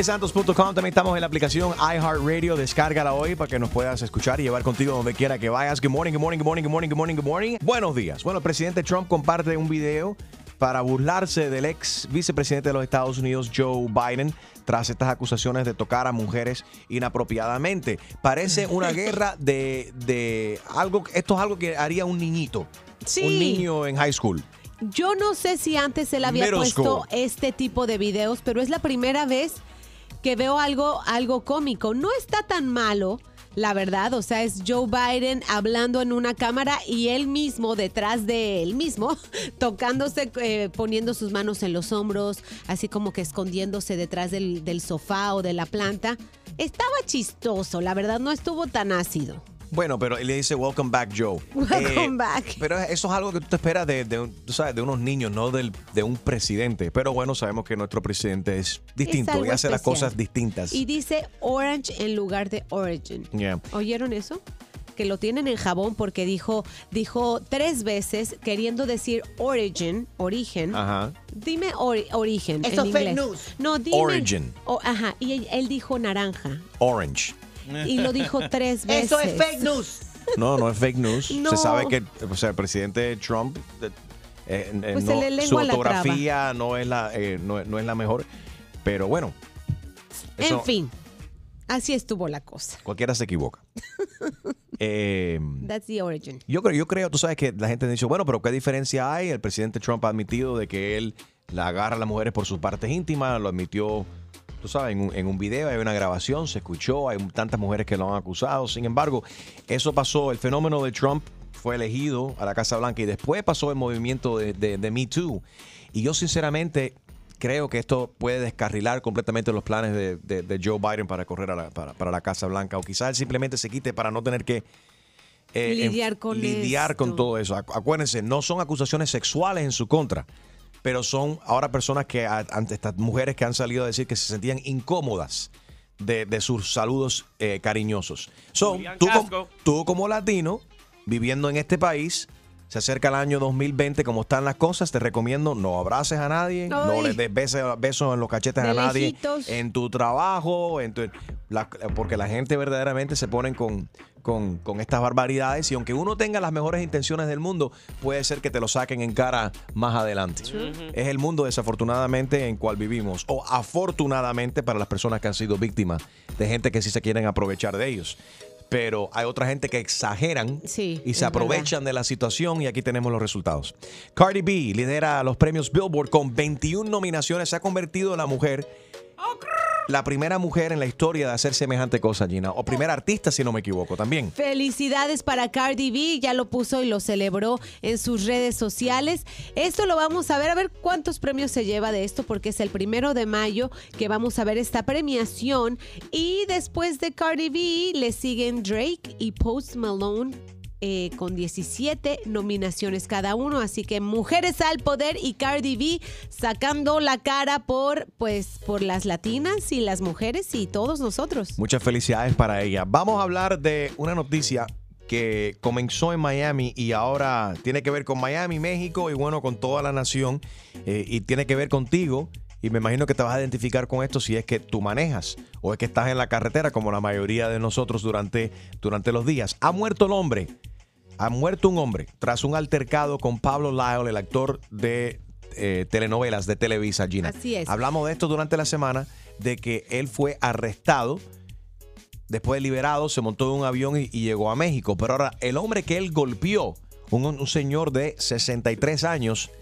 enriquesantos.com. También estamos en la aplicación iHeartRadio. Descárgala hoy para que nos puedas escuchar y llevar contigo donde quiera que vayas. Good morning, good morning, good morning, good morning, good morning, good morning. Buenos días. Bueno, el presidente Trump comparte un video para burlarse del ex vicepresidente de los Estados Unidos, Joe Biden, tras estas acusaciones de tocar a mujeres inapropiadamente. Parece una guerra de, de algo, esto es algo que haría un niñito, Sí. un niño en high school. Yo no sé si antes él había Middle puesto school. este tipo de videos, pero es la primera vez que veo algo, algo cómico. No está tan malo, la verdad. O sea, es Joe Biden hablando en una cámara y él mismo, detrás de él mismo, tocándose, eh, poniendo sus manos en los hombros, así como que escondiéndose detrás del, del sofá o de la planta. Estaba chistoso, la verdad, no estuvo tan ácido. Bueno, pero él le dice Welcome back, Joe. Eh, Welcome back. Pero eso es algo que tú te esperas de, de tú sabes, de unos niños, no del, de un presidente. Pero bueno, sabemos que nuestro presidente es distinto algo y hace las especial. cosas distintas. Y dice orange en lugar de origin. Yeah. ¿Oyeron eso? Que lo tienen en jabón porque dijo, dijo tres veces queriendo decir origin, origen. Ajá. Dime ori- origen. Eso en es fake inglés. news. No, dime. Origin. o- ajá. Y él, él dijo naranja. Orange. Y lo dijo tres veces. Eso es fake news. No, no es fake news. No. Se sabe que o sea, el presidente Trump, eh, eh, eh, Pues se no- su la ortografía no es la, eh, no, no es la mejor. Pero bueno. eso- En fin. Así estuvo la cosa. Cualquiera se equivoca. Eh, That's the origin. Yo creo, yo creo, tú sabes que la gente dice, bueno, pero ¿qué diferencia hay? El presidente Trump ha admitido de que él la agarra a las mujeres por sus partes íntimas, lo admitió, tú sabes, en un, en un video, hay una grabación, se escuchó, hay tantas mujeres que lo han acusado. Sin embargo, eso pasó, el fenómeno de Trump fue elegido a la Casa Blanca y después pasó el movimiento de, de- de Me Too. Y yo sinceramente creo que esto puede descarrilar completamente los planes de, de- de Joe Biden para correr a la- para, para la Casa Blanca. O quizás él simplemente se quite para no tener que eh, Lidiar con lidiar con todo eso. Acu- Acuérdense, no son acusaciones sexuales en su contra, pero son ahora personas que, ante estas mujeres que han salido a decir que se sentían incómodas de, de sus saludos eh, cariñosos. So, tú, tú como latino, viviendo en este país, se acerca el año 2020, como están las cosas, te recomiendo no abraces a nadie, no le des besos, besos en los cachetes De a nadie, lejitos. en tu trabajo, en tu- la- porque la gente verdaderamente se ponen con, con, con estas barbaridades y aunque uno tenga las mejores intenciones del mundo, puede ser que te lo saquen en cara más adelante. Es el mundo desafortunadamente en cual vivimos o afortunadamente para las personas que han sido víctimas de gente que sí se quieren aprovechar de ellos. Pero hay otra gente que exageran Sí, y se aprovechan de la situación y aquí tenemos los resultados. Cardi B lidera los premios Billboard con 21 nominaciones. Se ha convertido en la mujer, la primera mujer en la historia de hacer semejante cosa, Gina. O primera artista, si no me equivoco, también. Felicidades para Cardi B, ya lo puso y lo celebró en sus redes sociales. Esto lo vamos a ver, a ver cuántos premios se lleva de esto, porque es el primero de mayo que vamos a ver esta premiación. Y después de Cardi B le siguen Drake y Post Malone. Eh, con 17 nominaciones cada uno, así que mujeres al poder y Cardi B sacando la cara por pues por las latinas y las mujeres y todos nosotros. Muchas felicidades para ella. Vamos a hablar de una noticia que comenzó en Miami y ahora tiene que ver con Miami, México y bueno, con toda la nación eh, y tiene que ver contigo. Y me imagino que te vas a identificar con esto si es que tú manejas o es que estás en la carretera como la mayoría de nosotros durante, durante los días. Ha muerto el hombre. Ha muerto un hombre tras un altercado con Pablo Lyle, el actor de eh, telenovelas de Televisa, Gina. Así es. Hablamos de esto durante la semana, de que él fue arrestado después de liberado, se montó en un avión y, y llegó a México. Pero ahora, el hombre que él golpeó, un, un señor de 63 años,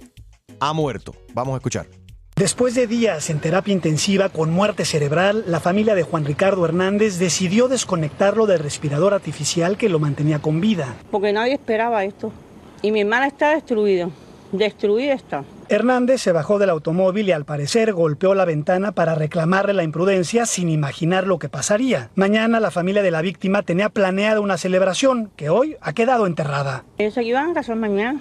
ha muerto. Vamos a escuchar. Después de días en terapia intensiva con muerte cerebral, la familia de Juan Ricardo Hernández decidió desconectarlo del respirador artificial que lo mantenía con vida. porque nadie esperaba esto. Y mi hermana está destruida, destruida está. Hernández se bajó del automóvil y al parecer golpeó la ventana para reclamarle la imprudencia sin imaginar lo que pasaría. Mañana la familia de la víctima tenía planeada una celebración que hoy ha quedado enterrada. Ellos se iban a casar mañana.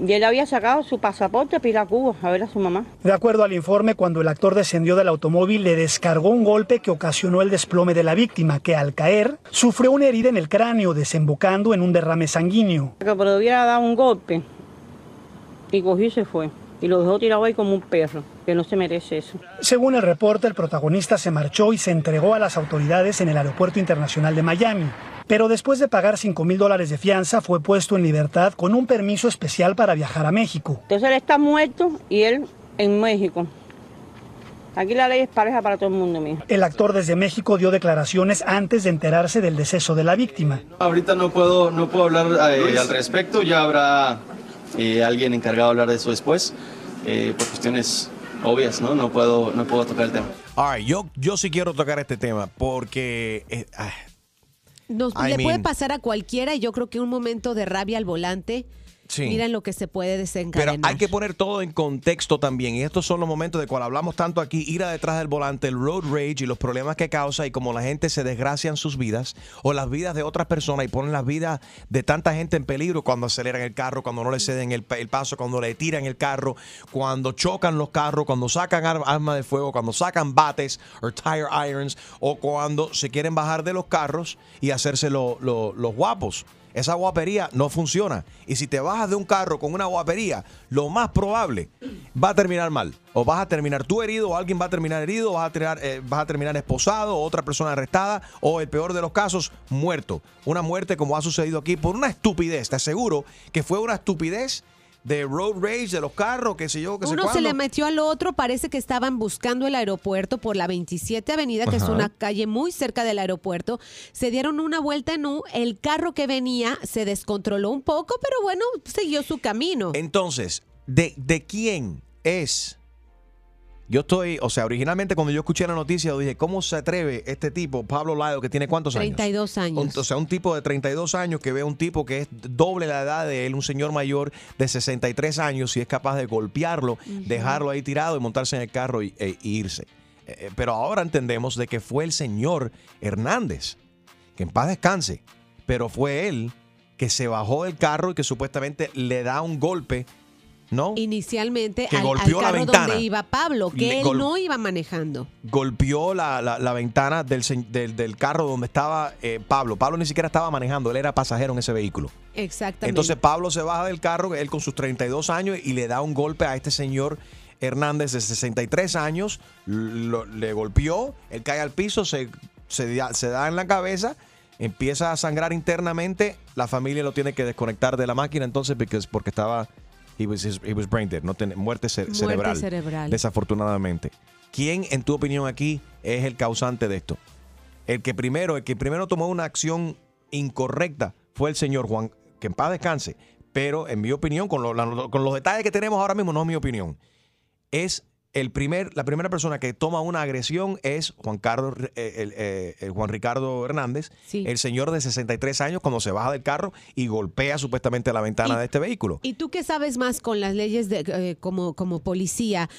Y él había sacado su pasaporte para ir a Cuba a ver a su mamá. De acuerdo al informe, cuando el actor descendió del automóvil le descargó un golpe que ocasionó el desplome de la víctima, que al caer sufrió una herida en el cráneo, desembocando en un derrame sanguíneo. Que hubiera dado un golpe. Y cogió y se fue. Y lo dejó tirado ahí como un perro, que no se merece eso. Según el reporte, el protagonista se marchó y se entregó a las autoridades en el Aeropuerto Internacional de Miami. Pero después de pagar 5 mil dólares de fianza, fue puesto en libertad con un permiso especial para viajar a México. Entonces él está muerto y él en México. Aquí la ley es pareja para todo el mundo, mijo. El actor desde México dio declaraciones antes de enterarse del deceso de la víctima. Ahorita no puedo, no puedo hablar eh, al respecto, ya habrá eh, alguien encargado de hablar de eso después, eh, por cuestiones obvias, ¿no? No puedo, no puedo tocar el tema. All right, yo, yo sí quiero tocar este tema porque eh, ah, Nos, I le puede pasar a cualquiera y yo creo que un momento de rabia al volante, Sí. miren lo que se puede Pero desencadenar. hay que poner todo en contexto también. Y estos son los momentos de cual hablamos tanto aquí, ir detrás del volante, el road rage y los problemas que causa y como la gente se desgracia en sus vidas o las vidas de otras personas y ponen las vidas de tanta gente en peligro cuando aceleran el carro, cuando no le ceden el, pa- el paso, cuando le tiran el carro, cuando chocan los carros, cuando sacan ar- armas de fuego, cuando sacan bates o tire irons o cuando se quieren bajar de los carros y hacerse lo- lo- los guapos. Esa guapería no funciona. Y si te bajas de un carro con una guapería, lo más probable va a terminar mal. O vas a terminar tú herido, o alguien va a terminar herido, vas a, terminar, eh, vas a terminar esposado, otra persona arrestada, o el peor de los casos, muerto. Una muerte como ha sucedido aquí por una estupidez. Te aseguro que fue una estupidez de road rage, de los carros, qué sé yo, qué sé Uno se le metió al otro, parece que estaban buscando el aeropuerto por la 27 Avenida, que es una calle muy cerca del aeropuerto. Se dieron una vuelta en U, el carro que venía se descontroló un poco, pero bueno, siguió su camino. Entonces, ¿de, ¿de quién es? Yo estoy, o sea, originalmente cuando yo escuché la noticia, yo dije, ¿cómo se atreve este tipo, Pablo Lado, que tiene cuántos años? 32 años. O sea, un tipo de 32 años que ve a un tipo que es doble la edad de él, un señor mayor de 63 años, y es capaz de golpearlo, dejarlo ahí tirado y montarse en el carro y, e- irse. Eh, eh, pero ahora entendemos de que fue el señor Hernández, que en paz descanse, pero fue él que se bajó del carro y que supuestamente le da un golpe, ¿no? Inicialmente Que al, al la carro ventana. donde iba Pablo, que él no iba manejando. golpeó la, la- la ventana del, del- del carro donde estaba eh, Pablo. Pablo ni siquiera estaba manejando, él era pasajero en ese vehículo. Exactamente. Entonces Pablo se baja del carro, él con sus 32 años, y le da un golpe a este señor Hernández de 63 años, lo- le golpeó, él cae al piso, se, se, da- se da en la cabeza, empieza a sangrar internamente, la familia lo tiene que desconectar de la máquina entonces porque, porque estaba, he was, he was brain dead, no ten- muerte, ce- Muerte cerebral, cerebral. desafortunadamente. ¿Quién, en tu opinión aquí, es el causante de esto? El que primero, el que primero tomó una acción incorrecta fue el señor Juan, que en paz descanse. Pero en mi opinión, con, lo- la- con los detalles que tenemos ahora mismo, no es mi opinión. Es el primer, la primera persona que toma una agresión es Juan Carlos, eh, el, eh, el Juan Ricardo Hernández, Sí. el señor de 63 años, cuando se baja del carro y golpea supuestamente la ventana de este vehículo. ¿Y tú qué sabes más con las leyes de, eh, como, como policía?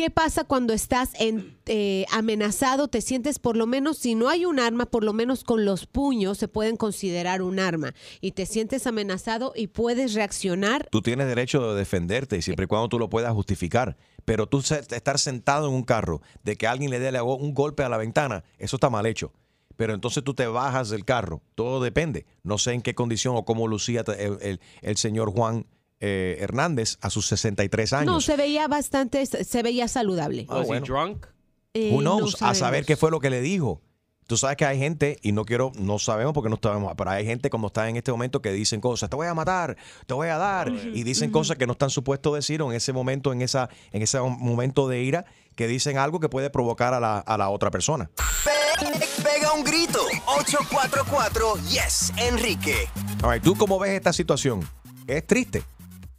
¿Qué pasa cuando estás eh, amenazado? Te sientes por lo menos, si no hay un arma, por lo menos con los puños se pueden considerar un arma. Y te sientes amenazado y puedes reaccionar. Tú tienes derecho de defenderte siempre y cuando tú lo puedas justificar. Pero tú estar sentado en un carro, de que alguien le dé un golpe a la ventana, eso está mal hecho. Pero entonces tú te bajas del carro. Todo depende. No sé en qué condición o cómo lucía el señor Juan eh, Hernández a sus 63 años. No, se veía bastante, se veía saludable. Ah, bueno. drunk? Eh, Who no knows? a saber qué fue lo que le dijo. Tú sabes que hay gente, y no quiero, no sabemos porque no sabemos, pero hay gente como está en este momento que dicen cosas, te voy a matar, te voy a dar, y dicen cosas que no están supuestos decir o en ese momento, en esa, en ese momento de ira, que dicen algo que puede provocar a la, a la otra persona. Pega un grito. 844 Yes, Enrique. All right, ¿Tú cómo ves esta situación? Es triste,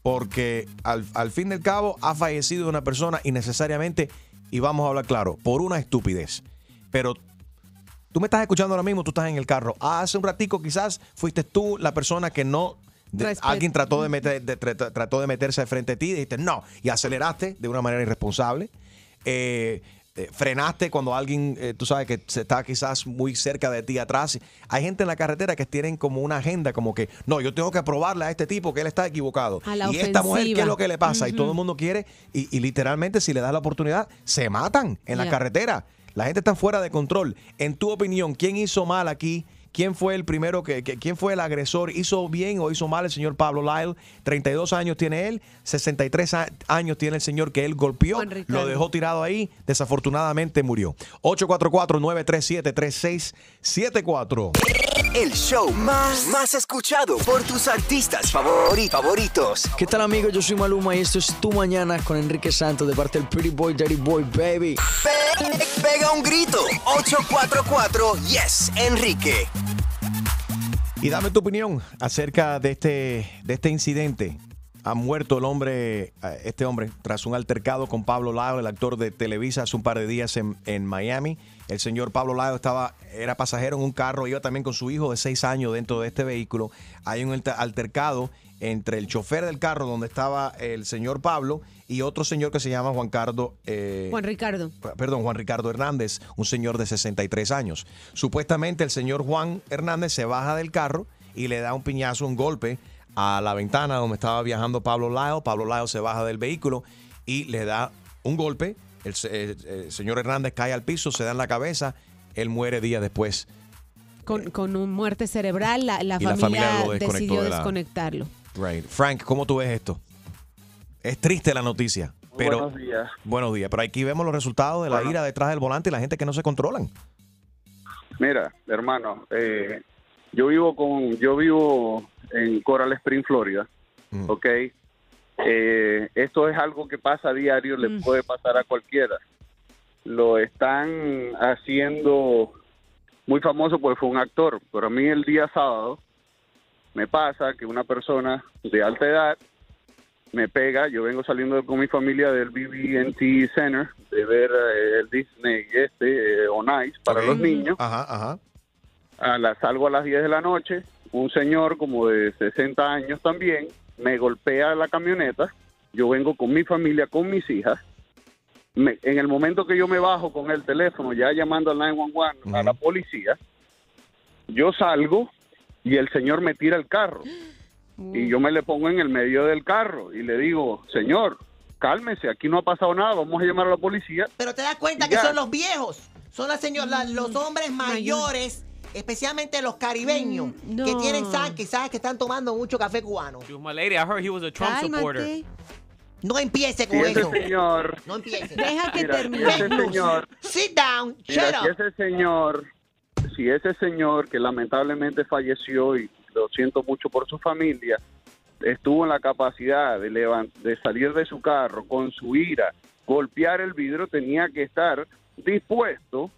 porque al, al fin del cabo ha fallecido una persona innecesariamente, y vamos a hablar claro, por una estupidez. Pero tú me estás escuchando ahora mismo, tú estás en el carro. Hace un ratico quizás fuiste tú la persona que no... de- alguien trató de, meter- de- tra- trató de meterse de frente a ti y dijiste no, y aceleraste de una manera irresponsable. Eh, eh, frenaste cuando alguien, eh, tú sabes que se está quizás muy cerca de ti atrás. Hay gente en la carretera que tienen como una agenda, como que, no, yo tengo que aprobarle a este tipo que él está equivocado. A la y esta mujer, ¿qué es lo que le pasa? Y todo el mundo quiere, y, y literalmente si le das la oportunidad, se matan en la carretera. La gente está fuera de control. En tu opinión, ¿quién hizo mal aquí? ¿Quién fue el primero que, que- quién fue el agresor? ¿Hizo bien o hizo mal el señor Pablo Lyle? 32 años tiene él, 63 a- años tiene el señor que él golpeó, lo dejó tirado ahí, desafortunadamente murió. 844-937-3674. El show más, más escuchado por tus artistas favori- favoritos. ¿Qué tal amigos? Yo soy Maluma y esto es Tu Mañana con Enrique Santos de parte del Pretty Boy, Dirty Boy, baby. Pe- pega un grito. 844 Yes, Enrique. Y dame tu opinión acerca de este, de este incidente. Ha muerto el hombre, eh, este hombre, tras un altercado con Pablo Lyle, el actor de Televisa, hace un par de días en, en Miami. El señor Pablo Lyle estaba, era pasajero en un carro, iba también con su hijo de seis años dentro de este vehículo. Hay un alter- altercado entre el chofer del carro donde estaba el señor Pablo y otro señor que se llama Juan Cardo. eh, Juan Ricardo. perdón, Juan Ricardo Hernández, un señor de 63 años. Supuestamente el señor Juan Hernández se baja del carro y le da un piñazo, un golpe a la ventana donde estaba viajando Pablo Lyle. Pablo Lyle se baja del vehículo y le da un golpe. El, se- el- el señor Hernández cae al piso, se da en la cabeza. Él muere días después. Con, con un muerte cerebral, la, la familia, decidió de la- desconectarlo. Right. Frank, ¿cómo tú ves esto? Es triste la noticia. Pero, Buenos días. Buenos días. Pero aquí vemos los resultados de la Bueno. ira detrás del volante y la gente que no se controlan. Mira, hermano, eh, yo vivo con, yo vivo en Coral Spring, Florida, ¿ok? Eh, esto es algo que pasa a diario, le Mm. puede pasar a cualquiera. Lo están haciendo muy famoso porque fue un actor, pero a mí el día sábado me pasa que una persona de alta edad me pega, yo vengo saliendo con mi familia del BB&T Center de ver eh, el Disney este, eh, On Ice para Ok. los niños. Ajá, ajá. A la, salgo a las 10 de la noche, un señor como de 60 años también me golpea la camioneta, yo vengo con mi familia, con mis hijas, Me- en el momento que yo me bajo con el teléfono, ya llamando al 911, a la policía, yo salgo y el señor me tira el carro y yo me le pongo en el medio del carro y le digo, señor, cálmese, aquí no ha pasado nada, vamos a llamar a la policía. Pero te das cuenta que ya. son los viejos, son las señoras, los hombres mayores, especialmente los caribeños, que tienen sangre, que sabes que están tomando mucho café cubano. My lady, I heard he was a Trump supporter. No empiece con ese eso. señor, No empiece. Deja que Mira, termine. ese señor, Sit down. Mira, Shut si up. ese señor, si ese señor que lamentablemente falleció y lo siento mucho por su familia, estuvo en la capacidad de, de salir de su carro con su ira, golpear el vidrio, tenía que estar dispuesto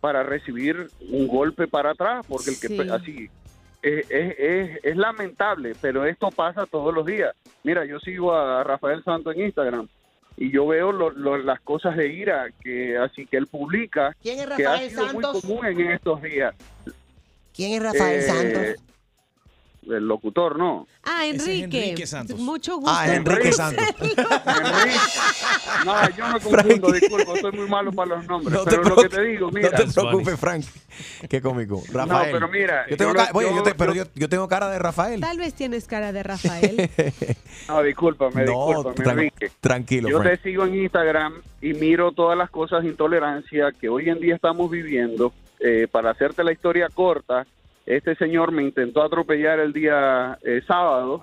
para recibir un golpe para atrás, porque el que Sí. así es, es- es- es lamentable, pero esto pasa todos los días. Mira, yo sigo a Rafael Santo en Instagram y yo veo lo- lo- las cosas de ira que así que él publica ¿Quién es que ha Rafael sido Santos? muy común en estos días. ¿Quién es Rafael Eh, Santos? El locutor, ¿no? Ah, es Enrique. Enrique Santos. Mucho gusto. Ah, Enrique en Santos. conocerlo. No, yo me confundo, disculpa, soy muy malo para los nombres. No te pero lo que preocupes, te digo, mira. No te preocupes, Frank. Qué cómico. Rafael. pero mira, Yo tengo yo ca- lo- oye, yo yo- te- pero yo- tengo cara de Rafael. Tal vez tienes cara de Rafael. No, discúlpame, No, discúlpame, Enrique. tranquilo, Yo Frank. te sigo en Instagram y miro todas las cosas de intolerancia que hoy en día estamos viviendo. Eh, para hacerte la historia corta, este señor me intentó atropellar el día eh, sábado.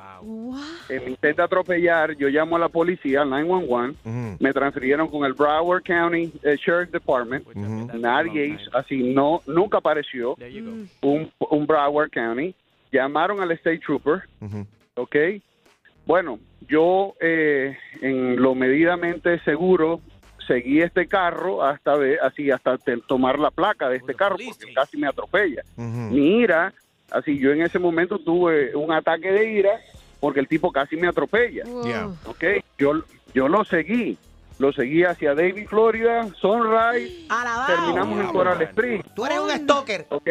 Eh, me intenta atropellar, yo llamo a la policía, al 911. Me transfirieron con el Broward County eh, Sheriff Department. Nadie hizo así, no, nunca apareció un, un Broward County. Llamaron al State Trooper. ¿ok? Bueno, yo eh, en lo medidamente seguro seguí este carro hasta ver, así hasta tomar la placa de este carro porque casi me atropella. Mi ira, así yo en ese momento tuve un ataque de ira porque el tipo casi me atropella. Yeah. Ok, yo, yo lo seguí. Lo seguí hacia David, Florida, Sunrise. Alabao. Terminamos en Coral Springs. Tú eres un stalker. ¿Ok?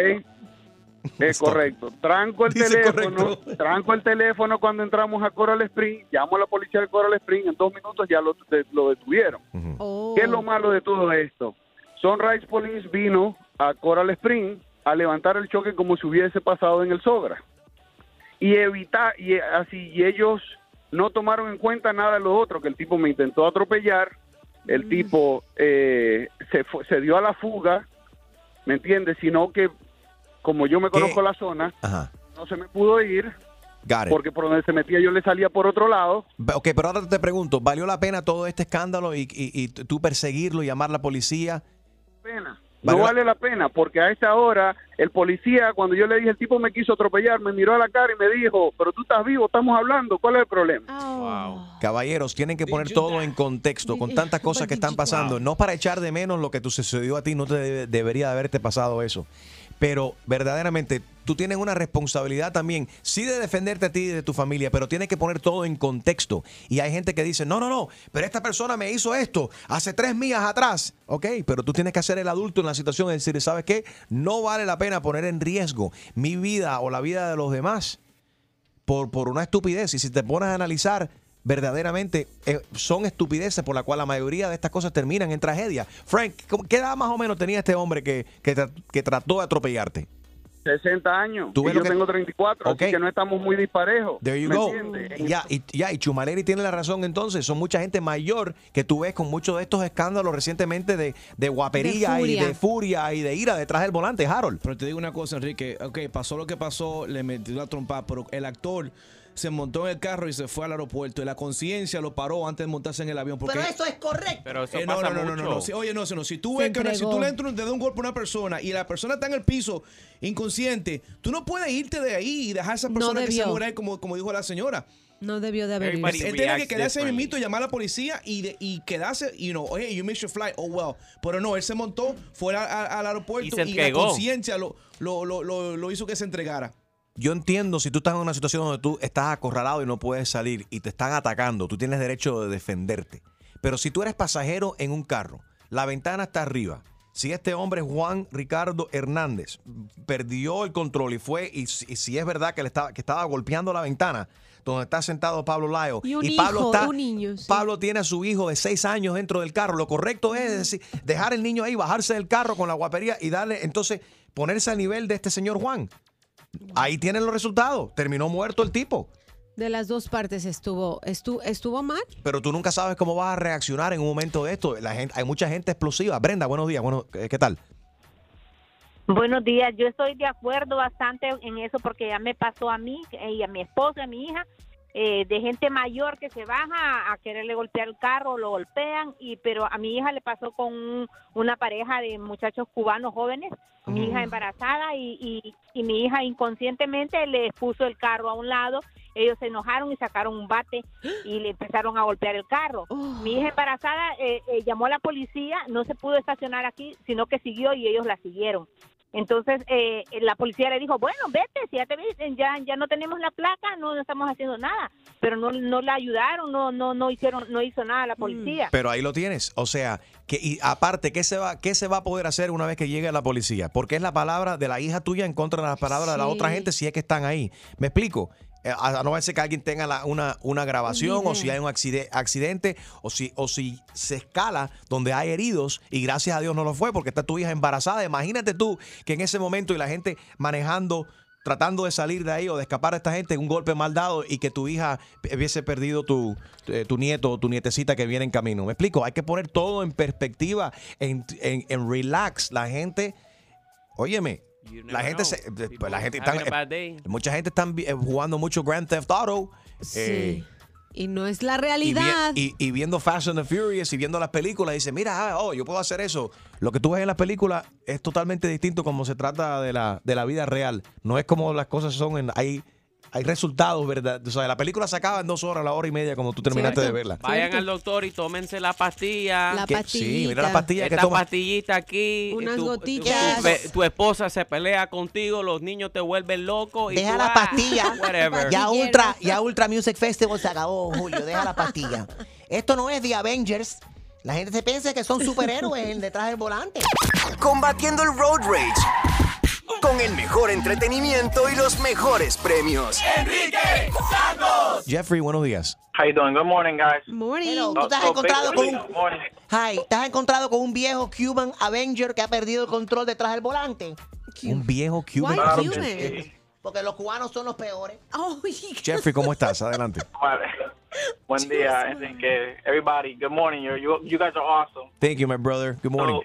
Es correcto. Tranco el Dice teléfono. Tranco el teléfono cuando entramos a Coral Springs. Llamo a la policía de Coral Springs. En dos minutos ya lo, de- lo detuvieron. ¿Qué es lo malo de todo esto? Sunrise Police vino a Coral Springs a levantar el choque como si hubiese pasado en el Sogra. Y evitar, y así, y ellos no tomaron en cuenta nada de lo otro, que el tipo me intentó atropellar, el tipo eh, se, fue- se dio a la fuga, ¿me entiendes? Sino que, como yo me conozco la zona, Ajá. no se me pudo ir, Got it. porque por donde se metía yo le salía por otro lado. Ok, pero ahora te pregunto, ¿valió la pena todo este escándalo y, y- y tú perseguirlo, llamar a la policía? pena. Vale No vale la pena, porque a esta hora el policía, cuando yo le dije, el tipo me quiso atropellar, me miró a la cara y me dijo, pero tú estás vivo, estamos hablando, ¿cuál es el problema? Caballeros, tienen que poner todo en contexto con tantas cosas que están pasando. No para echar de menos lo que te sucedió a ti, no te debe- debería de haberte pasado eso. Pero verdaderamente tú tienes una responsabilidad también, sí de defenderte a ti y de tu familia, pero tienes que poner todo en contexto. Y hay gente que dice, no, no, no, pero esta persona me hizo esto hace tres millas atrás. Ok, pero tú tienes que hacer el adulto en la situación y decir, ¿sabes qué? No vale la pena poner en riesgo mi vida o la vida de los demás por, por una estupidez. Y si te pones a analizar, verdaderamente eh, son estupideces por la cual la mayoría de estas cosas terminan en tragedia. Frank, ¿cómo- ¿qué edad más o menos tenía este hombre que, que, tra- que trató de atropellarte? 60 años, Tú y ves yo que- tengo 34, Ok. así que no estamos muy disparejos. There you ¿me go. Ya, y, ya, y Chumaleri tiene la razón entonces. Son mucha gente mayor que tú ves con muchos de estos escándalos recientemente de, de guapería De y de furia y de ira detrás del volante, Harold. Pero te digo una cosa, Enrique. Ok, pasó lo que pasó, le metió la trompa, pero el actor se montó en el carro y se fue al aeropuerto. Y la conciencia lo paró antes de montarse en el avión. Porque Pero eso es correcto. Pero eso Eh, no, pasa no, no, no, no, mucho. no. Si- oye, no, si, no. si tú ves que una- si tú le entras, le das un golpe a una persona y la persona está en el piso inconsciente, tú no puedes irte de ahí y dejar a esa No persona que se muera como, como dijo la señora. No debió de haber Él ido. tiene que quedarse ahí mismito, llamar a la policía y, de- y quedarse, you know, hey, you missed your flight, oh well. Pero no, él se montó, fue a- a- al aeropuerto Y la entregó. conciencia lo, lo, lo, lo, lo hizo que se entregara. Yo entiendo si tú estás en una situación donde tú estás acorralado y no puedes salir y te están atacando, tú tienes derecho de defenderte. Pero si tú eres pasajero en un carro, la ventana está arriba. Si este hombre Juan Ricardo Hernández perdió el control y fue, y, si- y si es verdad que, le estaba, que estaba golpeando la ventana donde está sentado Pablo Layo, Y Pablo hijo, está, un niño, sí. Pablo tiene a su hijo de seis años dentro del carro. Lo correcto es decir, dejar el niño ahí, bajarse del carro con la guapería y darle, entonces, ponerse al nivel de este señor Juan. Ahí tienen los resultados. Terminó muerto el tipo. De las dos partes estuvo, estuvo, estuvo mal. Pero tú nunca sabes cómo vas a reaccionar en un momento de esto. La gente, hay mucha gente explosiva. Brenda, buenos días. Bueno, ¿qué tal? Buenos días, yo estoy de acuerdo bastante en eso porque ya me pasó a mí eh, y a mi esposa, a mi hija, eh, de gente mayor que se baja a quererle golpear el carro, lo golpean, y pero a mi hija le pasó con un- una pareja de muchachos cubanos jóvenes, mi hija embarazada y, y, y mi hija inconscientemente le puso el carro a un lado, ellos se enojaron y sacaron un bate y le empezaron a golpear el carro. Mi hija embarazada eh, eh, llamó a la policía, no se pudo estacionar aquí, sino que siguió y ellos la siguieron. Entonces eh, la policía le dijo, bueno, vete, si ya te ves, ya, ya no tenemos la placa, no, no estamos haciendo nada. Pero no, no la ayudaron, no, no, no hicieron, no hizo nada la policía. Pero ahí lo tienes. O sea, que y aparte, ¿qué se va, qué se va a poder hacer una vez que llegue la policía? Porque es la palabra de la hija tuya en contra de las palabras de la otra gente si es que están ahí. ¿Me explico? Eh, A, a no ser que alguien tenga la- una, una grabación o si hay un accide- accidente o si, o si se escala donde hay heridos y gracias a Dios no lo fue porque está tu hija embarazada. Imagínate tú que en ese momento y la gente manejando tratando de salir de ahí o de escapar a esta gente, un golpe mal dado y que tu hija hubiese perdido tu, eh, tu nieto o tu nietecita que viene en camino. ¿Me explico? Hay que poner todo en perspectiva, en, en, en relax. La gente, óyeme, la gente, se, eh, pues, la gente están, day. mucha gente está jugando mucho Grand Theft Auto. eh, Y no es la y, vi- realidad. y- y viendo Fast and the Furious y viendo las películas, dice, mira, ah, oh, yo puedo hacer eso. Lo que tú ves en las películas es totalmente distinto como se trata de la, de la vida real. No es como las cosas son en, hay hay resultados, ¿verdad? O sea, la película se acaba en dos horas, la hora y media cuando tú terminaste de verla. Vayan al doctor y tómense la pastilla. La Que- sí, mira la pastilla que Esta toma. pastillita aquí. Unas tu, tu- gotitas. tu esposa se pelea contigo, los niños te vuelven loco. Y Deja tú, la ah, pastilla. Whatever. Ya Ultra, ya Ultra Music Festival se acabó, Julio. Deja la pastilla. Esto no es The Avengers. La gente se piensa que son superhéroes en detrás del volante. Combatiendo el road rage. Con el mejor entretenimiento y los mejores premios. Enrique Santos. Jeffrey, buenos días. How you doing? Good morning, guys. Morning. Hello, ¿tú te has Oh, encontrado con un... morning. Hi, ¿te has encontrado con un viejo Cuban Avenger que ha perdido el control detrás del volante? Un viejo Cuban. Avenger. Porque los cubanos son los peores. Oh, Jeffrey, ¿cómo estás? Adelante. Buen día, Enrique. Everybody, good morning. You, you, you guys are awesome. Thank you, my brother. Good morning.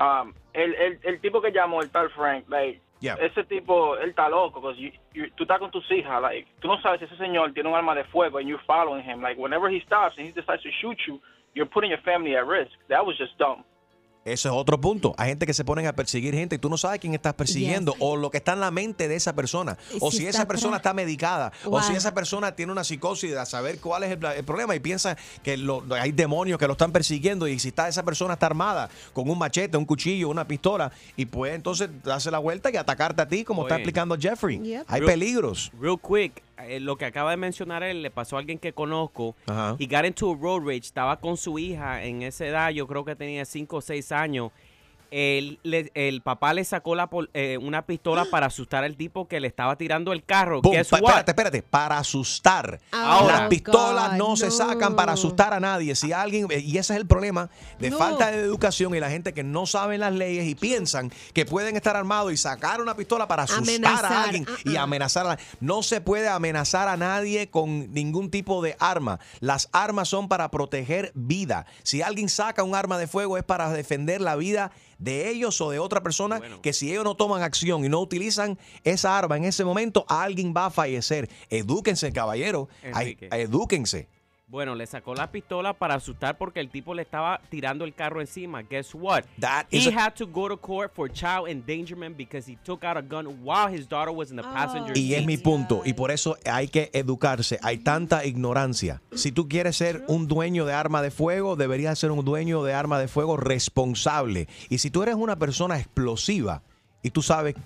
Um, el, el, el tipo que llamó, el tal Frank, like, Yeah. ese tipo, él está loco, because you, you, tú estás con tus hijas, like, tú no sabes si ese señor tiene un arma de fuego and you're following him. Like, whenever he stops and he decides to shoot you, you're putting your family at risk. That was just dumb. Eso es otro punto. Hay gente que se ponen a perseguir gente y tú no sabes quién estás persiguiendo o lo que está en la mente de esa persona. O Si esa persona está medicada. O si esa persona tiene una psicosis de saber cuál es el, el problema y piensa que lo- hay demonios que lo están persiguiendo y si está esa persona está armada con un machete, un cuchillo, una pistola y puede entonces darse la vuelta y atacarte a ti como está explicando Jeffrey. Yep. Hay Real- peligros. Real quick, eh, lo que acaba de mencionar él le pasó a alguien que conozco. Ajá. Y got into a road rage. Estaba con su hija en esa edad, yo creo que tenía 5 o 6 años. El, le- el papá le sacó la, pol- eh, una pistola para asustar al tipo que le estaba tirando el carro. Boom, Guess pa- what? espérate, espérate, para asustar. Ahora. Las pistolas God, no, se sacan para asustar a nadie. Si alguien, y ese es el problema de No. falta de educación y la gente que no saben las leyes y piensan que pueden estar armados y sacar una pistola para asustar Amenazar, a alguien y amenazar a No se puede amenazar a nadie con ningún tipo de arma. Las armas son para proteger vida. Si alguien saca un arma de fuego es para defender la vida de ellos o de otra persona que si ellos no toman acción y no utilizan esa arma en ese momento, alguien va a fallecer. Edúquense, caballero. Ay, edúquense. Bueno, le sacó la pistola para asustar porque el tipo le estaba tirando el carro encima. Guess what? That he had to go to court for child endangerment because he took out a gun while his daughter was in the passenger Y es seat. mi punto. Y por eso hay que educarse. Hay tanta ignorancia. Si tú quieres ser un dueño de arma de fuego, deberías ser un dueño de arma de fuego responsable. Y si tú eres una persona explosiva y tú sabes,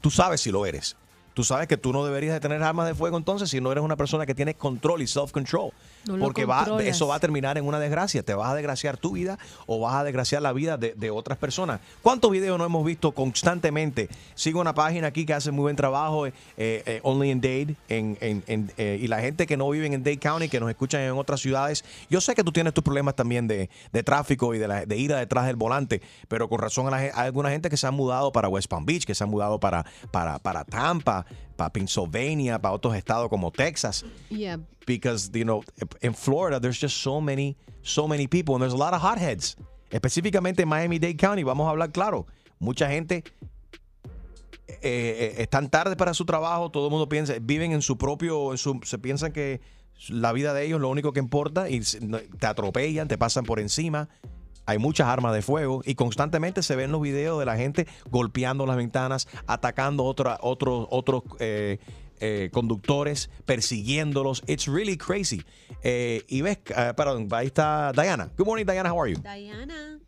tú sabes si lo eres. Tú sabes que tú no deberías de tener armas de fuego entonces si no eres una persona que tiene control y self-control. No porque va, eso va a terminar en una desgracia. Te vas a desgraciar tu vida o vas a desgraciar la vida de, de otras personas. ¿Cuántos videos no hemos visto constantemente? Sigo una página aquí que hace muy buen trabajo, eh, eh, Only in Dade, en, en- en, eh, y la gente que no vive en Dade County, que nos escuchan en otras ciudades. Yo sé que tú tienes tus problemas también de, de tráfico y de, la, de ir detrás del volante, pero con razón a la hay alguna gente que se ha mudado para West Palm Beach, que se ha mudado para, para, para Tampa, para Pennsylvania, para otros estados como Texas. Yeah. because you know in Florida there's just so many so many people and there's a lot of hotheads. Específicamente en Miami-Dade County vamos a hablar claro mucha gente eh, eh, están tarde para su trabajo todo el mundo piensa viven en su propio en su- se piensan que la vida de ellos es lo único que importa y te atropellan te pasan por encima hay muchas armas de fuego y constantemente se ven los videos de la gente golpeando las ventanas, atacando otra, otros otros eh, eh, conductores, persiguiéndolos. It's really crazy. Eh, y ves, eh, perdón, ahí está Diana. Good morning, Diana. How are you? Diana.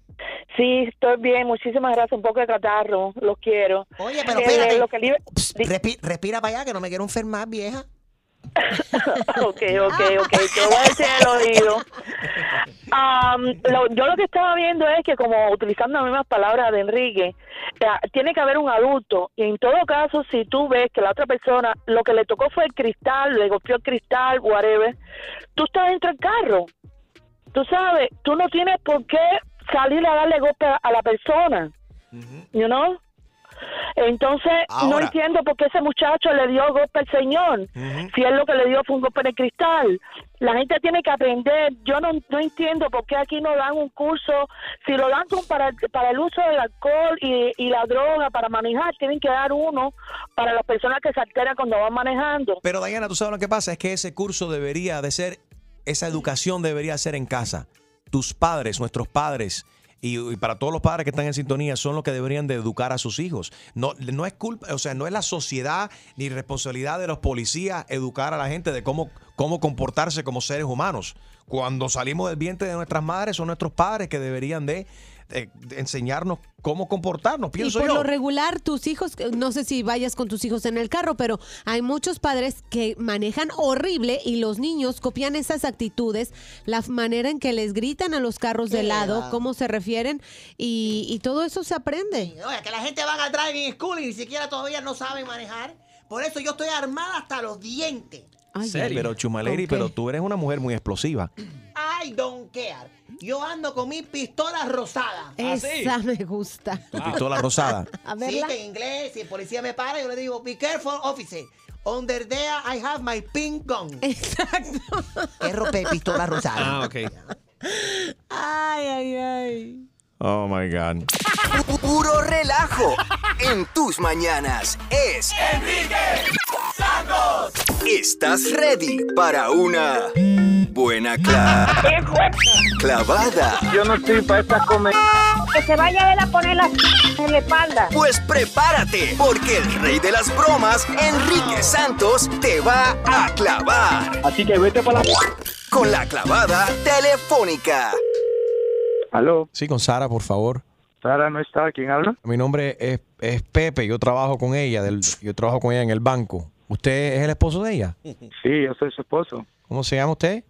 Sí, estoy bien. Muchísimas gracias. Un poco de catarro. Los quiero. Oye, pero Eh, espérate. lo que Respi- respira para allá que no me quiero enfermar, vieja. ok, ok, ok. Te voy a decir el oído. Am, lo- yo lo que estaba viendo es que, como utilizando las mismas palabras de Enrique, eh, tiene que haber un adulto. Y en todo caso, si tú ves que la otra persona lo que le tocó fue el cristal, le golpeó el cristal, whatever, tú estás dentro del carro. Tú sabes, tú no tienes por qué salir a darle golpe a, a la persona. You know? Entonces, no entiendo por qué ese muchacho le dio golpe al señor. Si él lo que le dio fue un golpe en el cristal. La gente tiene que aprender. Yo no, no entiendo por qué aquí no dan un curso. Si lo dan con- para, para el uso del alcohol y, y la droga para manejar, tienen que dar uno para las personas que se alteran cuando van manejando. Pero Diana, tú sabes lo que pasa, es que ese curso debería de ser, esa educación debería ser en casa. Tus padres, nuestros padres, y, para todos los padres que están en sintonía, son los que deberían de educar a sus hijos. No, no es culpa, o sea, no es la sociedad ni responsabilidad de los policías educar a la gente de cómo, cómo comportarse como seres humanos. Cuando salimos del vientre de nuestras madres, son nuestros padres que deberían de, de enseñarnos cómo comportarnos, Y pienso por yo. lo regular, tus hijos, eh, no sé si vayas con tus hijos en el carro, pero hay muchos padres que manejan horrible y los niños copian esas actitudes, la manera en que les gritan a los carros de lado, cómo se refieren y, y todo eso se aprende. Oye, que la gente va a driving school y ni siquiera todavía no saben manejar. Por eso yo estoy armada hasta los dientes. Pero Chumaleri, pero tú eres una mujer muy explosiva. I don't care. Yo ando con mi pistola rosada. Esa me gusta. Tu pistola rosada. A Sí, verla. que en inglés, si el policía me para, yo le digo, be careful, officer. Under there, I have my pink gun. Exacto. Es rompe pistola rosada. Ah, ok. Ay, ay, ay. Oh my God. Puro relajo en tus mañanas es Enrique. ¿Estás ready para una buena cla- clavada? Yo no estoy para esta comedia. Que se vaya él a poner la en la espalda. Pues prepárate, porque el rey de las bromas, Enrique Santos, te va a clavar. Así que vete para la... Con la clavada telefónica. ¿Aló? Sí, con Sara, por favor. Sara no está. ¿Quién habla? Mi nombre es, es Pepe, yo trabajo con ella, del, yo trabajo con ella en el banco. ¿Usted es el esposo de ella? Sí, yo soy su esposo. ¿Cómo se llama usted?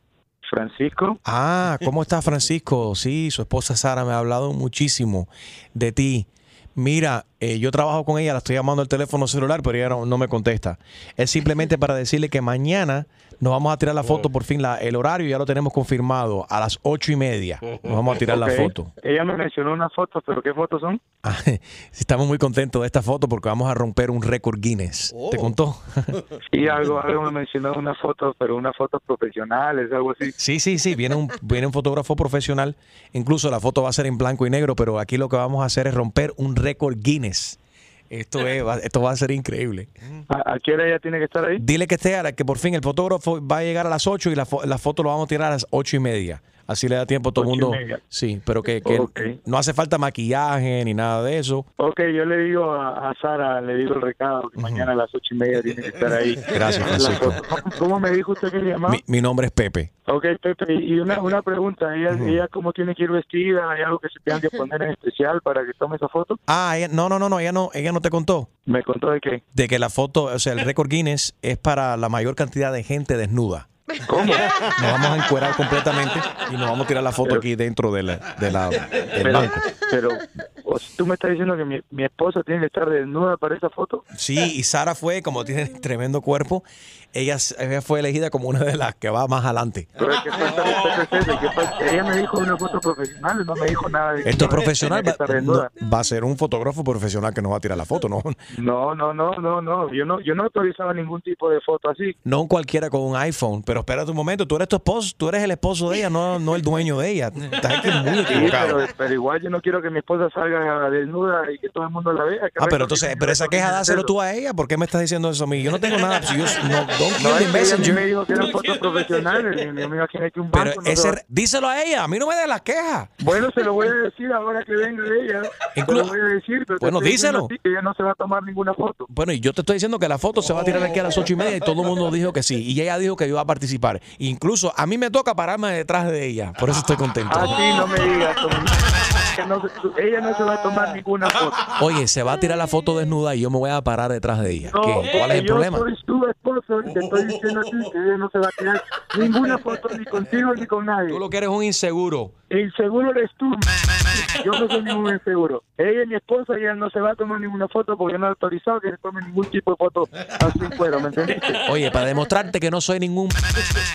Francisco. Ah, ¿cómo está Francisco? Sí, su esposa Sara me ha hablado muchísimo de ti. Mira, eh, yo trabajo con ella, la estoy llamando al teléfono celular, pero ella no, no me contesta. Es simplemente para decirle que mañana nos vamos a tirar la foto, por fin, la, el horario ya lo tenemos confirmado, a las ocho y media. Nos vamos a tirar la foto. Ella me mencionó unas fotos, pero ¿qué fotos son? Estamos muy contentos de esta foto porque vamos a romper un récord Guinness. ¿Te contó? Sí, algo, algo me mencionó unas fotos, pero unas fotos profesionales, algo así. Sí, sí, sí, viene un, viene un fotógrafo profesional. Incluso la foto va a ser en blanco y negro, pero aquí lo que vamos a hacer es romper un récord Guinness. Esto, es, va- esto va a ser increíble. ¿A, a qué hora ella tiene que estar ahí? Dile que esté, a la- que por fin el fotógrafo va a llegar a las 8 y la, fo- la foto lo vamos a tirar a las ocho y media. Así le da tiempo a todo el mundo. Sí, pero que, que Ok. no hace falta maquillaje ni nada de eso. Ok, yo le digo a, a Sara, le digo el recado, que mañana a las ocho y media tiene que estar ahí. Gracias, Francisco. ¿Cómo, me dijo usted que se llamaba? Mi, mi nombre es Pepe. Ok, Pepe, y una, una pregunta, ¿ella, ella cómo tiene que ir vestida? ¿Hay algo que se tenga que poner en especial para que tome esa foto? Ah, ella- no, no, no, no, ella no, ella no te contó. ¿Me contó de qué? De que la foto, o sea, el récord Guinness es para la mayor cantidad de gente desnuda. ¿Cómo? Nos vamos a encuerar completamente y nos vamos a tirar la foto aquí dentro de la, de la- del Pero, banco. pero o sea, tú me estás diciendo que mi, mi esposa tiene que estar desnuda para esa foto. Sí, y Sara fue, como tiene tremendo cuerpo, ella, ella fue elegida como una de las que va más adelante. Pero es que falta respeto es. Ella me dijo una foto profesional, no me dijo nada de Esto es profesional, va, no, va a ser un fotógrafo profesional que nos va a tirar la foto, no, No, no, no, no, no, yo no, yo no autorizaba ningún tipo de foto así. no un cualquiera con un iPhone. Pero espérate un momento, tú eres tu esposo, tú eres el esposo de ella, no, no el dueño de ella. Estás aquí muy Sí, equivocado. pero, pero igual yo no quiero que mi esposa salga desnuda y que todo el mundo la vea. Ah, pero entonces, pero esa queja dáselo tú a ella. ¿Por qué me estás diciendo eso a mí? Yo no tengo nada. si yo, no, don't No, messenger. me dijo que eran fotos profesionales. me imaginé que un Pero banco no se ese, va- díselo a ella, a mí no me dé las quejas. Bueno, se lo voy a decir ahora que venga ella. Se Inclu- lo voy a decir, pero Bueno, díselo. a ti que ella no se va a tomar ninguna foto. Bueno, y yo te estoy diciendo que la foto se va a tirar aquí a las ocho y media y todo el mundo dijo que sí. Y ella dijo que iba a participar. Incluso a mí me toca pararme detrás de ella. Por eso estoy contento. Así Ah, no me digas. No ella no se va a tomar ninguna foto. Oye, se va a tirar la foto desnuda y yo me voy a parar detrás de ella. No, ¿Qué? ¿Cuál es el yo problema? soy tu esposo y te estoy diciendo a ti que ella no se va a tirar ninguna foto ni contigo ni con nadie. Tú lo que eres un inseguro. Inseguro eres tú. Yo no soy ningún inseguro. Ella es mi esposa y ella no se va a tomar ninguna foto porque yo no he autorizado que se tome ningún tipo de foto así fuera, ¿me entendiste? Oye, para demostrarte que no soy ningún...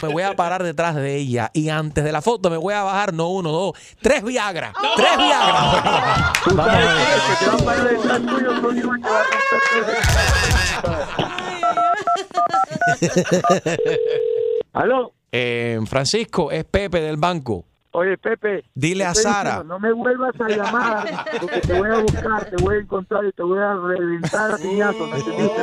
Me voy a parar detrás de ella y antes de la foto me voy a bajar no uno, dos, tres Viagra. Tres Viagra. Vamos ¿Aló? Eh, Francisco, es Pepe del banco. Oye, Pepe. Dile a Sara. diciendo, No me vuelvas a llamar porque te voy a buscar, te voy a encontrar y te voy a reventar a piñazos, ¿me entendiste?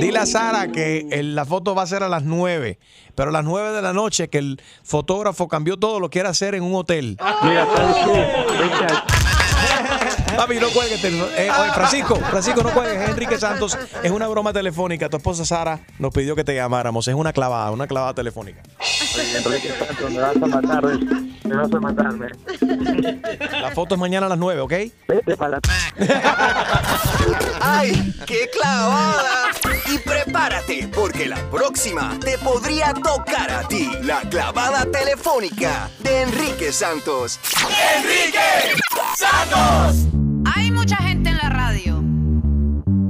Dile a Sara que el- la foto va a ser a las 9, pero a las 9 de la noche que el fotógrafo cambió todo, lo quiere hacer en un hotel. Mira, ¿sabes qué? Papi, no cuelgues. eh, oye, Francisco, Francisco, no cuelgues. Es Enrique Santos. Es una broma telefónica. Tu esposa Sara nos pidió que te llamáramos. Es una clavada, una clavada telefónica. Oye, Enrique Santos, me vas a matar, ¿ves? me vas a matarme. La foto es mañana a las 9, ¿ok? Vete para ¡Ay, qué clavada! Y prepárate, porque la próxima te podría tocar a ti. La clavada telefónica de Enrique Santos. ¡Enrique Santos!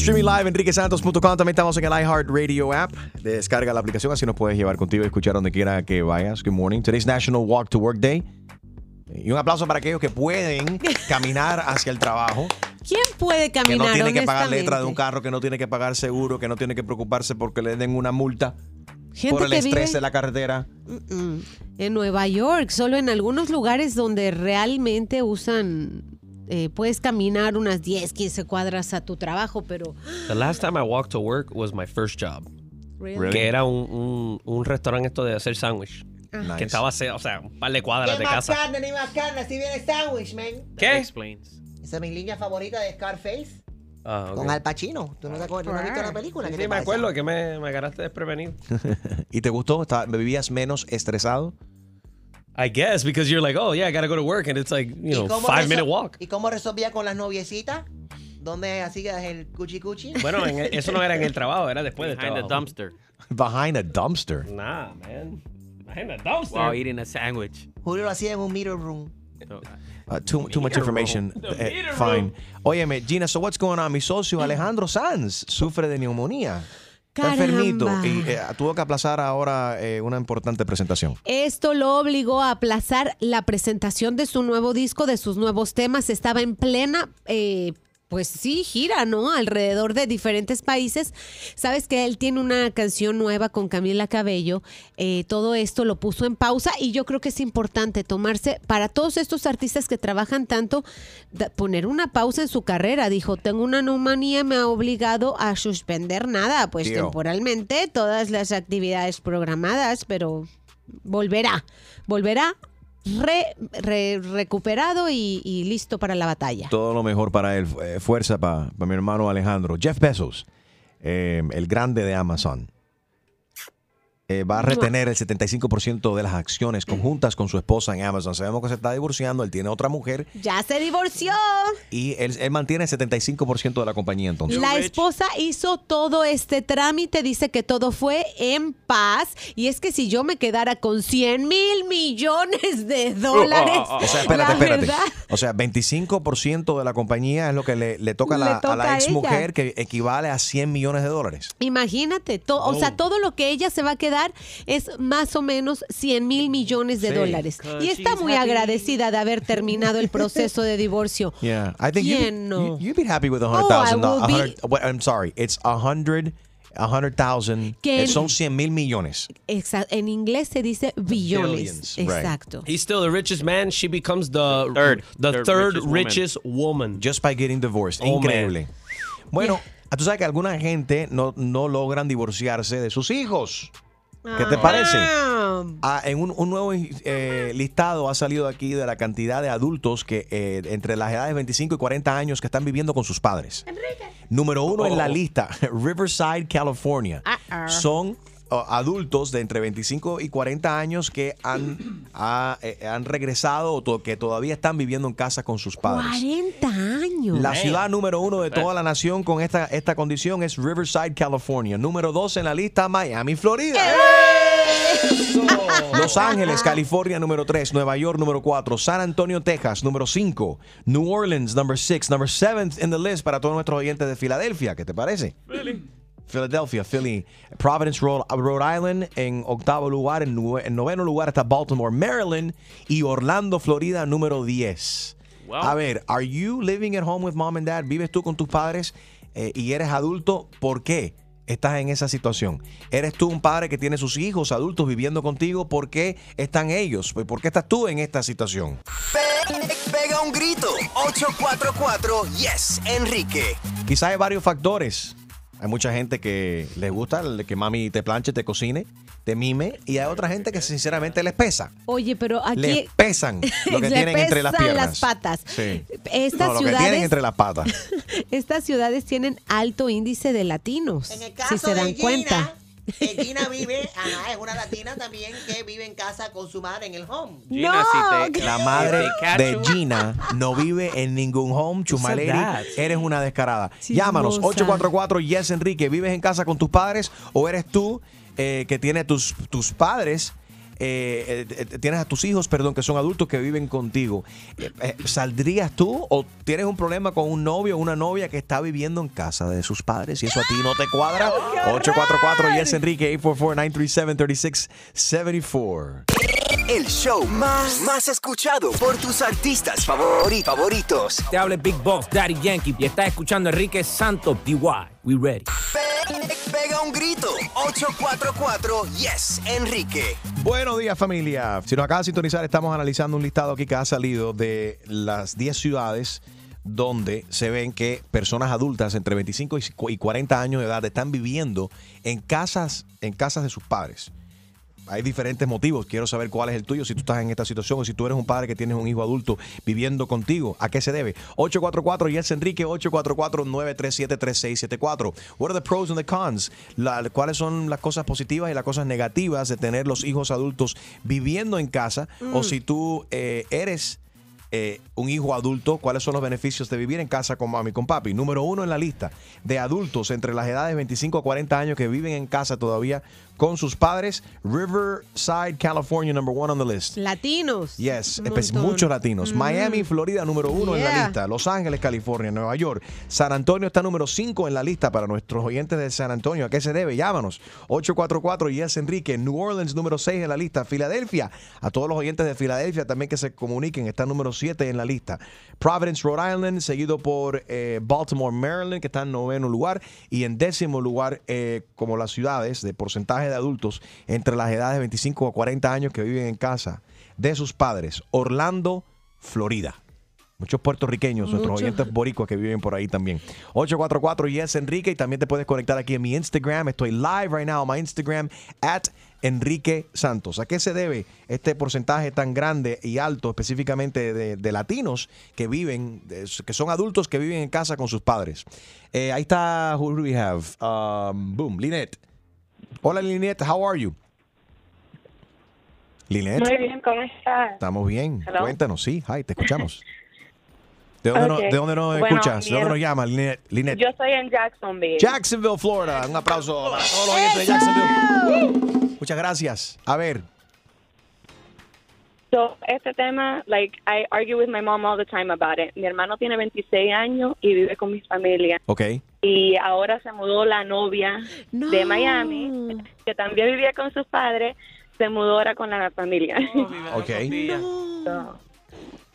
Streaming live, enriquesantos.com. También estamos en el iHeartRadio app. Descarga la aplicación, así nos puedes llevar contigo y escuchar donde quiera que vayas. Good morning. Today's National Walk to Work Day. Y un aplauso para aquellos que pueden caminar hacia el trabajo. ¿Quién puede Que caminar no tiene que pagar letra de un carro, que no tiene que pagar seguro, que no tiene que preocuparse porque le den una multa Gente por el que estrés vive- de la carretera. Mm, En Nueva York, solo en algunos lugares donde realmente usan, eh, puedes caminar unas 10, 15 cuadras a tu trabajo, pero The last time I walked to work was my first job. Really? Que era un, un, un restaurante esto de hacer sándwich. Ah. Que estaba, o sea, un par de cuadras Ni de más casa. carne, ni más carne, así viene sándwich, man. ¿Qué? Esa es mi línea favorita de Scarface. Ah, ok. Con Al Pacino. ¿Tú no te acuerdas? ¿Tú no has visto la película? Sí, ¿Qué sí, me acuerdo que me, me agarraste desprevenido. ¿Y te gustó? ¿Está- ¿Vivías menos estresado? I guess because you're like, oh yeah, I gotta go to work and it's like, you ¿Y know, five minute walk. ¿Y cómo resolvía con las noviecitas? ¿Dónde hacías el cuchi cuchi? Bueno, en el- eso no era en el trabajo, era después del Behind trabajo. dumpster. Behind a dumpster. Nah, man. Behind the dumpster. While eating a sandwich. Julio lo hacía en un meter room. Uh, too, too much information. The Eh, meter fine. Óyeme, Gina, so what's going on? Mi socio Alejandro Sanz sufre de neumonía. Está enfermito y eh, tuvo que aplazar ahora eh, una importante presentación. esto lo obligó a aplazar la presentación de su nuevo disco, de sus nuevos temas. Estaba en plena, eh, pues sí, gira, ¿no? Alrededor de diferentes países. Sabes que él tiene una canción nueva con Camila Cabello. Eh, todo esto lo puso en pausa y yo creo que es importante tomarse, para todos estos artistas que trabajan tanto, poner una pausa en su carrera. Dijo, tengo una neumonía, me ha obligado a suspender nada, pues Tío. temporalmente todas las actividades programadas, pero volverá, volverá re- re- recuperado y, listo para la batalla. Todo lo mejor para él. Fuerza para mi hermano Alejandro. Jeff Bezos, eh, el grande de Amazon, eh, va a retener el 75% de las acciones conjuntas con su esposa en Amazon. Sabemos que se está divorciando, él tiene otra mujer Ya se divorció. y él, él mantiene el 75% de la compañía entonces. La esposa hizo todo este trámite, dice que todo fue en paz. Y es que si yo me quedara con 100 mil millones de dólares, O sea, espérate, espérate. verdad, O sea, 25% de la compañía es lo que le, le toca, a Le la, toca a la a ex mujer, que equivale a 100 millones de dólares. imagínate, to- o sea, todo lo que ella se va a quedar es más o menos 100 mil millones de Sí. dólares. Y está muy happy. agradecida de haber terminado el proceso de divorcio. Yeah, I think ¿Quién you, no? you, you'd be happy with a Oh, I'm sorry, it's a hundred, a hundred thousand. Que- eh, Son 100 mil millones. Exa- en inglés se dice billones. Billions, right. Exacto. He's still the richest man. She becomes the Third. the Third third, richest richest, woman. woman. Just by getting divorced. Oh, Increíble. Bueno, tú sabes que alguna gente no, no logran divorciarse de sus hijos. ¿Qué te parece? Ah, en un, un nuevo eh, listado ha salido aquí de la cantidad de adultos que eh, entre las edades de 25 y 40 años que están viviendo con sus padres. Número uno en la Oh. lista, Riverside, California. Son oh, adultos de entre 25 y 40 años que han, eh, han regresado o to- que todavía están viviendo en casa con sus padres. 40 años. La ciudad número uno de toda la nación con esta, esta condición es Riverside, California. Número dos en la lista, Miami, Florida. Los Ángeles, California, número 3. Nueva York, número 4. San Antonio, Texas, número 5. New Orleans, number 6. Number 7 in the list para todos nuestros oyentes de Filadelfia. ¿Qué te parece? Philadelphia, Philly, Providence, Rhode, Rhode Island en octavo lugar, en, nue- en noveno lugar está Baltimore, Maryland y Orlando, Florida, número 10. Wow. A ver, are you living at home with mom and dad? ¿Vives tú con tus padres eh, y eres adulto? ¿Por qué? Estás en esa situación. ¿Eres tú un padre que tiene sus hijos adultos viviendo contigo? ¿Por qué están ellos? ¿Por qué estás tú en esta situación? Pe- pega un grito. 844 Yes, Enrique. Quizás hay varios factores. Hay mucha gente que les gusta el que mami te planche, te cocine, te mime. Y hay otra gente que sinceramente les pesa. Oye, pero aquí Les pesan lo que tienen entre las piernas. las patas. Sí. Estas No, lo que ciudades- tienen entre las patas. Estas ciudades tienen alto índice de latinos, En el si caso se dan de Gina, cuenta. Eh, Gina vive, ajá, es una latina también que vive en casa con su madre en el home. Gina, si te- La madre de Gina no vive en ningún home. Chumaleri, eres una descarada. Chismosa. Llámanos 844 Yes Enrique. ¿Vives en casa con tus padres o eres tú eh, que tiene tus, tus padres? Eh, eh, eh, tienes a tus hijos, perdón, que son adultos que viven contigo. Eh, eh, ¿Saldrías tú o tienes un problema con un novio o una novia que está viviendo en casa de sus padres y eso a ti no te cuadra? 844 Yes Enrique 844-937-3674. El show más, más escuchado por tus artistas favori- favoritos. Te habla Big Boss, Daddy Yankee, y estás escuchando a Enrique Santos, DY. We ready. Pe- pega un grito. 844 Yes, Enrique. Buenos días familia. Si nos acaba de sintonizar, estamos analizando un listado aquí que ha salido de las 10 ciudades donde se ven que personas adultas entre 25 y cu- y 40 años de edad están viviendo en casas, en casas de sus padres. Hay diferentes motivos. Quiero saber cuál es el tuyo si tú estás en esta situación o si tú eres un padre que tienes un hijo adulto viviendo contigo. ¿A qué se debe? 844 Yes Enrique 844-937-3674. What are the pros and the cons? La- ¿Cuáles son las cosas positivas y las cosas negativas de tener los hijos adultos viviendo en casa? O Mm. si tú eh, eres eh, un hijo adulto, ¿cuáles son los beneficios de vivir en casa con mami, con papi? Número uno en la lista de adultos entre las edades 25 a 40 años que viven en casa todavía con sus padres. Riverside, California, number one on the list. Latinos. Yes, montón. muchos latinos. Mm. Miami, Florida, número uno en la lista. Los Ángeles, California, Nueva York. San Antonio está número cinco en la lista para nuestros oyentes de San Antonio. ¿A qué se debe? Llámanos. 844 Yes Enrique. New Orleans, número 6 en la lista. Filadelfia. A todos los oyentes de Filadelfia también que se comuniquen. Está número 7 en la lista. Providence, Rhode Island, seguido por eh, Baltimore, Maryland, que está en noveno lugar. Y en décimo lugar, eh, como las ciudades de porcentaje de adultos entre las edades de 25 a 40 años que viven en casa de sus padres. Orlando, Florida. Muchos puertorriqueños, nuestros oyentes boricuas que viven por ahí también. 844 Yes Enrique y también te puedes conectar aquí en mi Instagram. Estoy live right now, my Instagram at Enrique Santos. ¿A qué se debe este porcentaje tan grande y alto específicamente de, de latinos que viven, que son adultos que viven en casa con sus padres? Eh, ahí está, who do we have? Um, boom, Lynette. Hola Lynette, how are you? Lynette. Muy bien, ¿cómo estás? Estamos bien. Hello. Cuéntanos, sí, hi, te escuchamos. ¿De dónde, no- Ok. de dónde nos Bueno, escuchas? ¿De dónde nos llamas? Lynette? Yo estoy en Jacksonville. Jacksonville, Florida. Un aplauso para todos los oyentes de Jacksonville. Muchas gracias. A ver, So, este tema, like, I argue with my mom all the time about it. Mi hermano tiene 26 años y vive con mi familia. ok. Y ahora se mudó la novia de Miami, que también vivía con sus padres, se mudó ahora con la familia. Ok.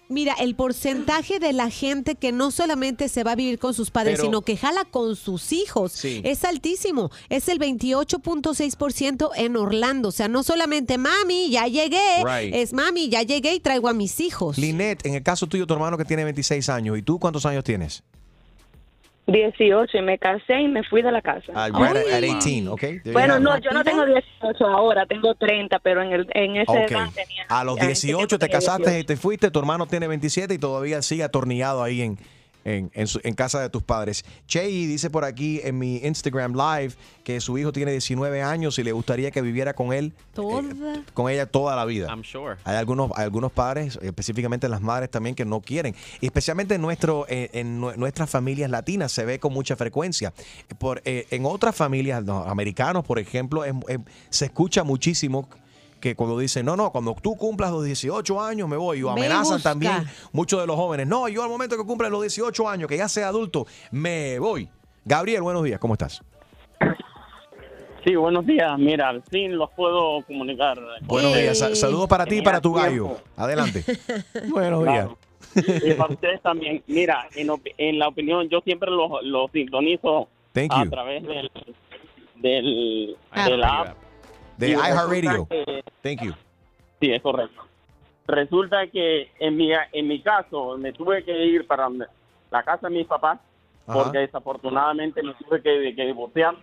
Mira, el porcentaje de la gente que no solamente se va a vivir con sus padres, Pero- sino que jala con sus hijos, Sí. es altísimo. Es el 28.6% en Orlando. O sea, no solamente mami, ya llegué, Right. es mami, ya llegué y traigo a mis hijos. Lynette, en el caso tuyo, tu hermano que tiene 26 años, ¿y tú cuántos años tienes? 18 y me casé y me fui de la casa. Ah, right at, at 18, ok. There you Bueno, no, yo no tengo 18 ahora, tengo 30, pero en, el, en esa Ok. edad tenía. A los en ese 18 tiempo te casaste 18. y te fuiste, tu hermano tiene 27 y todavía sigue atornillado ahí en, en, en su- en casa de tus padres. Chey dice por aquí en mi Instagram Live que su hijo tiene 19 años y le gustaría que viviera con él, Toda. con ella toda la vida. I'm sure. Hay algunos, hay algunos padres, específicamente las madres también, que no quieren. Y especialmente en, nuestro, eh, en nue- nuestras familias latinas se ve con mucha frecuencia. Por, eh, en otras familias, los americanos, por ejemplo, es- es- se escucha muchísimo que cuando dicen, no, no, cuando tú cumplas los 18 años me voy, o Me amenazan también muchos de los jóvenes, no, yo al momento que cumpla los 18 años, que ya sea adulto, me voy. Gabriel, buenos días, ¿cómo estás? Sí, buenos días. Mira, al fin los puedo comunicar. Buenos días. Sa- saludos para ti y para tu gallo. tiempo. Adelante. Buenos días. Y para ustedes también. Mira, en, opi- en la opinión, yo siempre los sintonizo Thank a you. través del, del, Ah. del app. De iHeartRadio. Thank you. Sí, es correcto. Resulta que en mi, en mi caso me tuve que ir para la casa de mis papás Ajá. porque desafortunadamente me tuve que, que divorciar.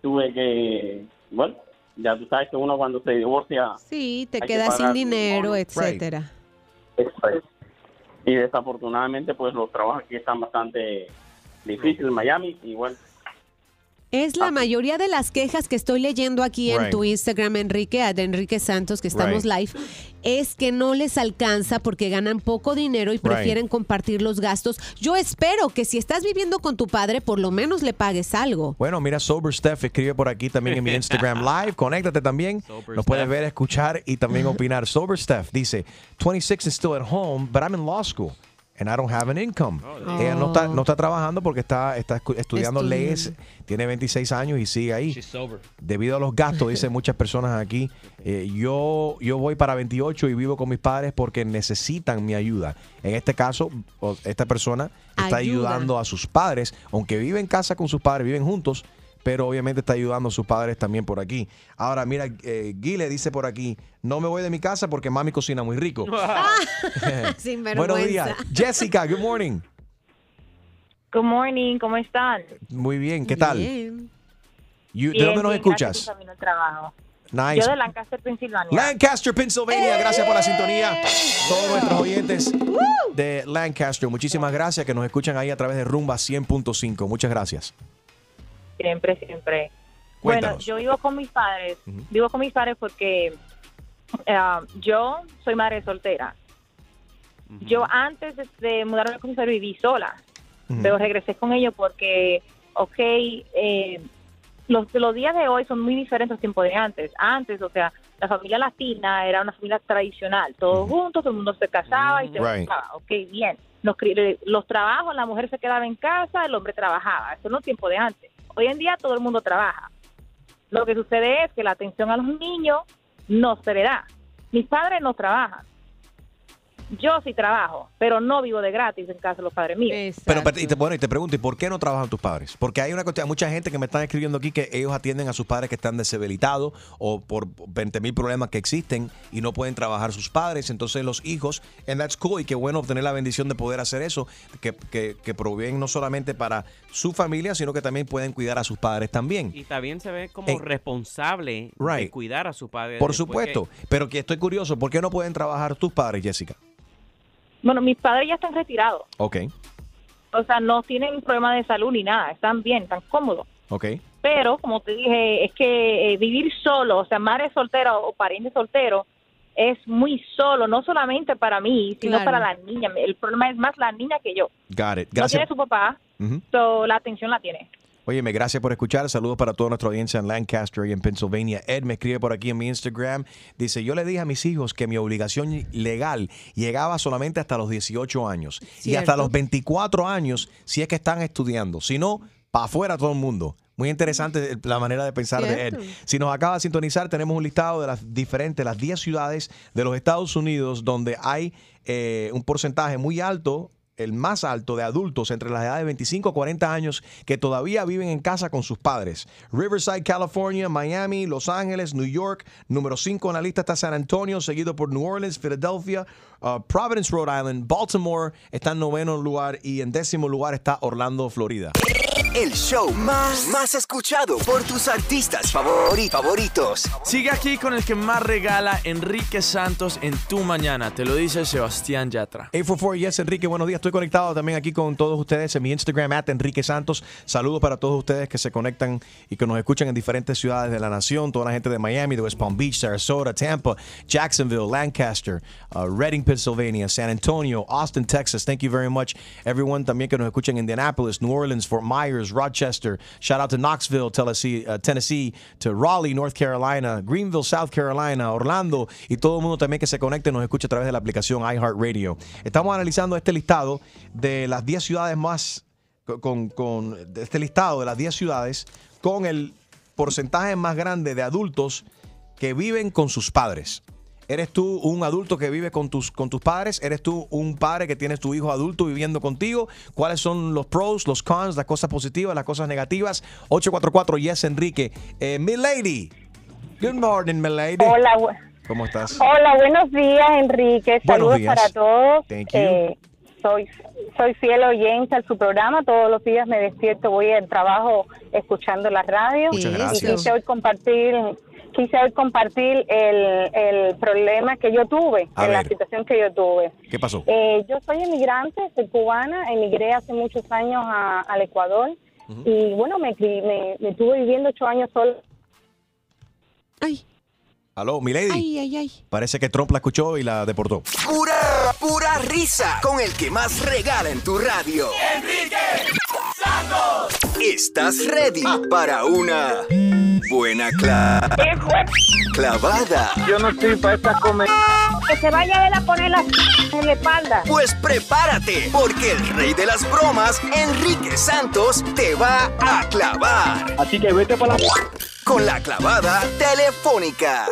Tuve que, bueno, ya tú sabes que uno cuando se divorcia... Sí, te que quedas sin dinero, etcétera. Es. Y desafortunadamente pues los trabajos aquí están bastante difíciles en Miami y bueno, Es la mayoría de las quejas que estoy leyendo aquí en Right. tu Instagram, Enrique, de Enrique Santos, que estamos Right. live, es que no les alcanza porque ganan poco dinero y prefieren compartir los gastos. Yo espero que si estás viviendo con tu padre, por lo menos le pagues algo. Bueno, mira, Sober Steph escribe por aquí también en mi Instagram Live. Conéctate también. Nos puedes ver, escuchar y también opinar. Sober Steph dice, 26 is still at home, but I'm in law school. And I don't have an income. Oh. Ella no está, no está trabajando porque está, está estudiando leyes, tiene 26 años y sigue ahí. She's sober. Debido a los gastos, dicen muchas personas aquí, eh, yo, yo voy para 28 y vivo con mis padres porque necesitan mi ayuda. En este caso, esta persona está Ayuda. ayudando a sus padres, aunque vive en casa con sus padres, viven juntos, pero obviamente está ayudando a sus padres también por aquí. Ahora, mira, eh, Guile dice por aquí, no me voy de mi casa porque mami cocina muy rico. Sin Buenos días. Jessica, good morning. Good morning, ¿cómo están? Muy bien, ¿qué tal? Bien. You- ¿De Bien, dónde nos bien, escuchas? al trabajo. Nice. Yo de Lancaster, Pensilvania. Lancaster, Pennsylvania. Gracias por la sintonía. Todos nuestros oyentes de Lancaster, muchísimas gracias que nos escuchan ahí a través de Rumba 100.5. Muchas gracias. Siempre, siempre. Cuéntanos. Bueno, yo vivo con mis padres. Vivo con mis padres porque eh, yo soy madre soltera. Yo antes de, mudarme con mis padres viví sola, pero regresé con ellos porque, ok, eh, los, los días de hoy son muy diferentes a los tiempos de antes. Antes, o sea, la familia latina era una familia tradicional, todos juntos, todo el mundo se casaba y se Right. casaba. Ok, bien. Los, los trabajos, la mujer se quedaba en casa, el hombre trabajaba. Eso no es tiempo de antes. Hoy en día todo el mundo trabaja. Lo que sucede es que la atención a los niños no se le da. Mis padres no trabajan. Yo sí trabajo, pero no vivo de gratis en casa de los padres míos. Pero, pero, y te, bueno, y te pregunto, ¿y por qué no trabajan tus padres? Porque hay una cuestión, hay mucha gente que me están escribiendo aquí que ellos atienden a sus padres que están deshabilitados o por 20 mil problemas que existen y no pueden trabajar sus padres. Entonces los hijos, and that's cool, y qué bueno obtener la bendición de poder hacer eso, que, que, que proveen no solamente para su familia, sino que también pueden cuidar a sus padres también. Y también se ve como Eh, responsable de cuidar a su padre. Por supuesto, pero que estoy curioso, ¿por qué no pueden trabajar tus padres, Jessica? Bueno, mis padres ya están retirados. Ok, O sea, no tienen problema de salud ni nada. Están bien, están cómodos. ok. Pero, como te dije, es que eh, vivir solo, o sea, madre soltera o pariente soltero, es muy solo, no solamente para mí, sino Claro. para la niña. El problema es más la niña que yo. Got it. No Gracias. tiene su papá, Ujú. so, la atención la tiene. Óyeme, gracias por escuchar. Saludos para toda nuestra audiencia en Lancaster y en Pennsylvania. Ed me escribe por aquí en mi Instagram. Dice, yo le dije a mis hijos que mi obligación legal llegaba solamente hasta los 18 años. Y hasta los 24 años si es que están estudiando. Si no, para afuera todo el mundo. Muy interesante la manera de pensar de Ed. Cierto. Si nos acaba de sintonizar, tenemos un listado de las diferentes, las 10 ciudades de los Estados Unidos donde hay eh, un porcentaje muy alto, el más alto de adultos entre las edades de 25 a 40 años que todavía viven en casa con sus padres. Riverside, California, Miami, Los Ángeles, New York. Número 5 en la lista está San Antonio, seguido por New Orleans, Philadelphia, uh, Providence, Rhode Island, Baltimore está en noveno lugar y en décimo lugar está Orlando, Florida. El show más, más escuchado por tus artistas favori- favoritos. Sigue aquí con el que más regala Enrique Santos en tu mañana. Te lo dice Sebastián Yatra. 844 Yes, Enrique, buenos días. Estoy conectado también aquí con todos ustedes en mi Instagram, at Enrique Santos. Saludos para todos ustedes que se conectan y que nos escuchan en diferentes ciudades de la nación. Toda la gente de Miami, de West Palm Beach, Sarasota, Tampa, Jacksonville, Lancaster, uh, Reading, Pennsylvania, San Antonio, Austin, Texas. Thank you very much. Everyone también que nos escuchan en Indianapolis, New Orleans, Fort Myers, Rochester. Shout out to Knoxville, Tennessee, uh, Tennessee, to Raleigh, North Carolina, Greenville, South Carolina, Orlando y todo el mundo también que se conecte nos escucha a través de la aplicación iHeartRadio. Estamos analizando este listado de las 10 ciudades más con, este listado de las 10 ciudades con el porcentaje más grande de adultos que viven con sus padres? ¿Eres tú un adulto que vive con tus, con tus padres? ¿Eres tú un padre que tienes tu hijo adulto viviendo contigo? ¿Cuáles son los pros, los cons, las cosas positivas, las cosas negativas? 844 Yes Enrique. Eh, Milady. Good morning, Milady. Hola, ¿Cómo estás? hola, buenos días, Enrique. Buenos Saludos días. para todos. Thank you. Eh, soy, soy fiel oyente a su programa. Todos los días me despierto, voy al trabajo escuchando la radio. Muchas Y gracias. quise hoy compartir, quise hoy compartir el, el problema que yo tuve, en la situación que yo tuve. ¿Qué pasó? Eh, yo soy emigrante, soy cubana, emigré hace muchos años a- al Ecuador y bueno, me, me, me estuve viviendo ocho años sola. Aló, Milady. Ay, ay, ay. Parece que Trump la escuchó y la deportó. Pura, pura risa con el que más regala en tu radio. Enrique Santos. ¿Estás ready para una buena cla- clavada? Yo no estoy para esta comer. Que se vaya a él a poner la en la espalda. Pues prepárate, porque el rey de las bromas, Enrique Santos, te va a clavar. Así que vete para la... Con la clavada telefónica.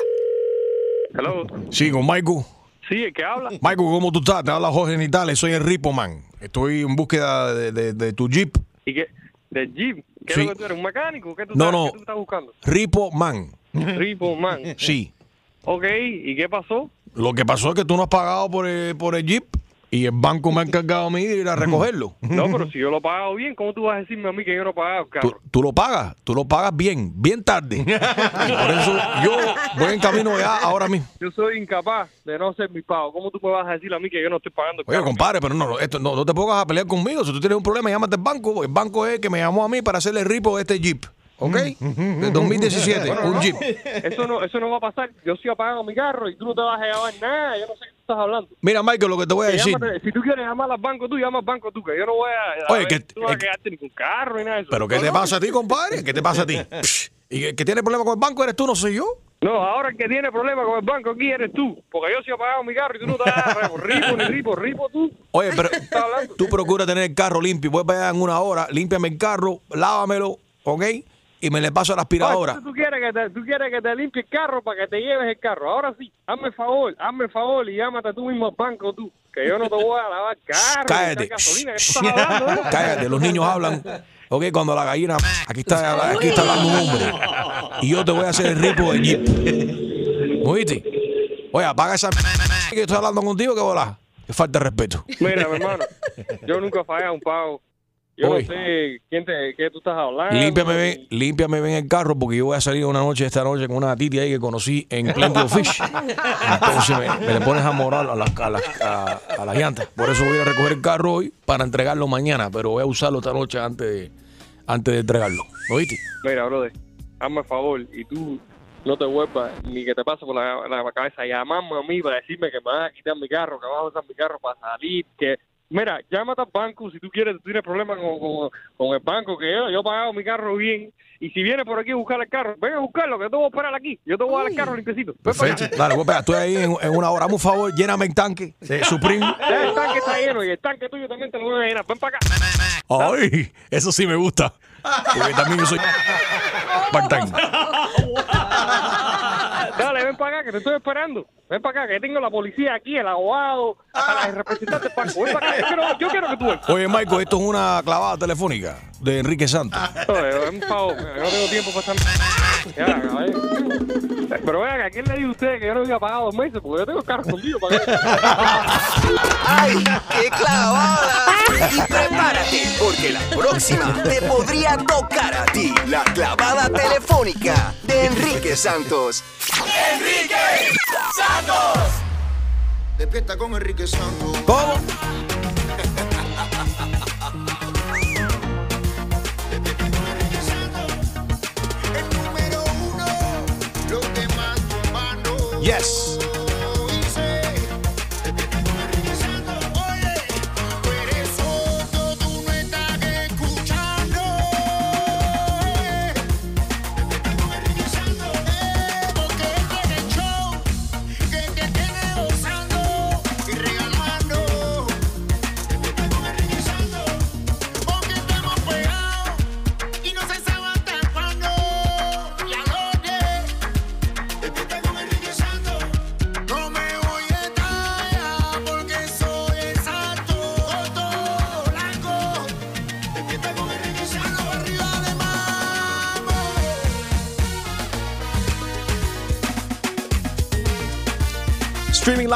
Hello. Sí, con Michael. Sí, ¿el que habla? Michael, ¿cómo tú estás? Te habla Jorge Nitales, soy el Ripo Man. Estoy en búsqueda de, de- de tu Jeep. ¿Y qué? ¿De Jeep? ¿Qué Sí. es lo que tú eres? ¿Un mecánico? ¿Qué tú, No, estás, no. ¿qué tú estás buscando? Ripo Man. Ripo, man. Sí. Ok, ¿y qué pasó? Lo que pasó es que tú no has pagado por el, por el Jeep y el banco me ha encargado a mí de ir a recogerlo. No, pero si yo lo he pagado bien, ¿cómo tú vas a decirme a mí que yo no he pagado el carro? Tú, tú lo pagas, tú lo pagas bien, bien tarde. Y por eso yo voy en camino ya ahora mismo. Yo soy incapaz de no hacer mi pago. ¿Cómo tú me vas a decir a mí que yo no estoy pagando el Oye, carro? compadre, pero no, no, esto, no, no te pongas a pelear conmigo. Si tú tienes un problema, llámate al banco. El banco es el que me llamó a mí para hacerle ripo de este Jeep. ¿Ok? De 2017, Bueno, un no, Jeep. Eso no, eso no va a pasar. Yo sí apago mi carro y tú no te vas a llevar nada. Yo no sé qué estás hablando. Mira, Michael, lo que te voy a decir. llámate- si tú quieres llamar al banco tú, llama al banco tú, que yo no voy a... a Oye, ver, que- tú no vas a quedarte ni con carro ni nada de eso. ¿Pero qué No, te no. pasa a ti, compadre? ¿Qué te pasa a ti? Psh, ¿Y que, que tiene problema con el banco eres tú, no soy yo? No, ahora el que tiene problema con el banco aquí eres tú. Porque yo sí he pagado mi carro y tú no te vas a ripo ni ripo, ripo tú. Oye, pero tú procura tener el carro limpio. Voy para allá en una hora, límpiame el carro, lávamelo, ¿ok? Y me le paso la aspiradora. Oye, ¿tú, quieres que te, tú quieres que te limpie el carro para que te lleves el carro. Ahora sí, hazme el favor, hazme el favor y llámate tú mismo al banco tú. Que yo no te voy a lavar carro, Cállate. ni echar gasolina. ¿Qué tú estás hablando, eh? Cállate, los niños hablan. Ok, cuando la gallina. Aquí está, aquí está hablando un hombre. Y yo te voy a hacer el ripo de Jeep. ¿Oíste? Oye, apaga esa que estoy hablando contigo, que volá. Que falta de respeto. Mira, mi hermano, yo nunca he fallado un pago. Yo no sé quién te, qué tú estás hablando. Límpiame bien, límpiame bien el carro porque yo voy a salir una noche, esta noche, con una titi ahí que conocí en Plenty of Fish. Entonces me, me le pones a moral a las, a, las, a, a las llantas. Por eso voy a recoger el carro hoy para entregarlo mañana, pero voy a usarlo esta noche antes de, antes de entregarlo. ¿Oíste? Mira, brother, hazme el favor y tú no te vuelvas ni que te pase por la, la cabeza llamarme a mí para decirme que me vas a quitar mi carro, que vas a usar mi carro para salir, que... Mira, llámate al banco si tú quieres, tú tienes problemas con, con, con el banco, que yo, yo he pagado mi carro bien. Y si vienes por aquí a buscar el carro, ven a buscarlo, que yo te voy a esperar aquí. Yo te voy a dar el carro limpiecito. Ven para Perfecto. acá. Dale, voy a pegar. Estoy ahí en, en una hora. Hazme un favor, lléname el tanque. de Supreme. Ya el tanque está lleno y el tanque tuyo también te lo voy a llenar. Ven para acá. Ay, eso sí me gusta. Porque también yo soy part-time. Dale, ven para acá, que te estoy esperando. Ven para acá, que tengo la policía aquí, el abogado, hasta la representante del banco. Ven para acá, yo quiero, yo quiero que tú vengas. Oye, Michael, esto es una clavada telefónica de Enrique Santos. Oye, un favor, yo no tengo tiempo para estar... Ya. Pero vean, ¿a quién le dijo a usted que yo no había pagado dos meses? Porque yo tengo el carro escondido para que... ¡Ay, qué clavada! Y prepárate, porque la próxima te podría tocar a ti. La clavada telefónica de Enrique Santos. Enrique Santos. Despierta con Enrique Santos. ¿Cómo? Yes.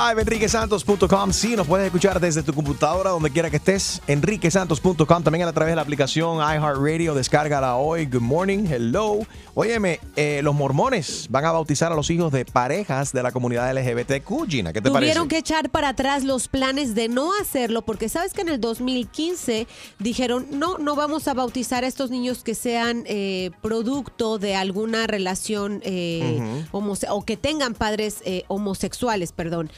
Live, enriquesantos.com. Sí, nos puedes escuchar desde tu computadora, donde quiera que estés. Enriquesantos.com. También a través de la aplicación iHeartRadio. Descárgala hoy. Good morning. Hello. Óyeme, eh, los mormones van a bautizar a los hijos de parejas de la comunidad LGBTQ. Gina, ¿qué te Tuvieron parece? que echar para atrás los planes de no hacerlo porque sabes que en el 2015 dijeron no, no vamos a bautizar a estos niños que sean eh, producto de alguna relación eh, o que tengan padres eh, homosexuales, perdón.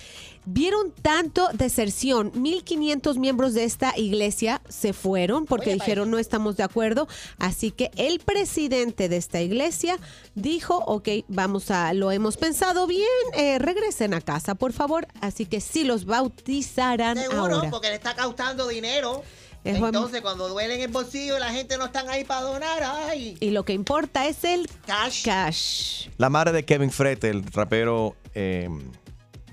Vieron tanto deserción, 1500 miembros de esta iglesia se fueron porque dijeron no estamos de acuerdo, así que el presidente de esta iglesia dijo, ok, vamos a, lo hemos pensado bien, eh, regresen a casa, por favor, así que sí los bautizarán Seguro, ahora. porque le está costando dinero. Es Entonces, cuando duele en el bolsillo y la gente no están ahí para donar, ay. Y lo que importa es el cash. cash. La madre de Kevin Fred, el rapero eh,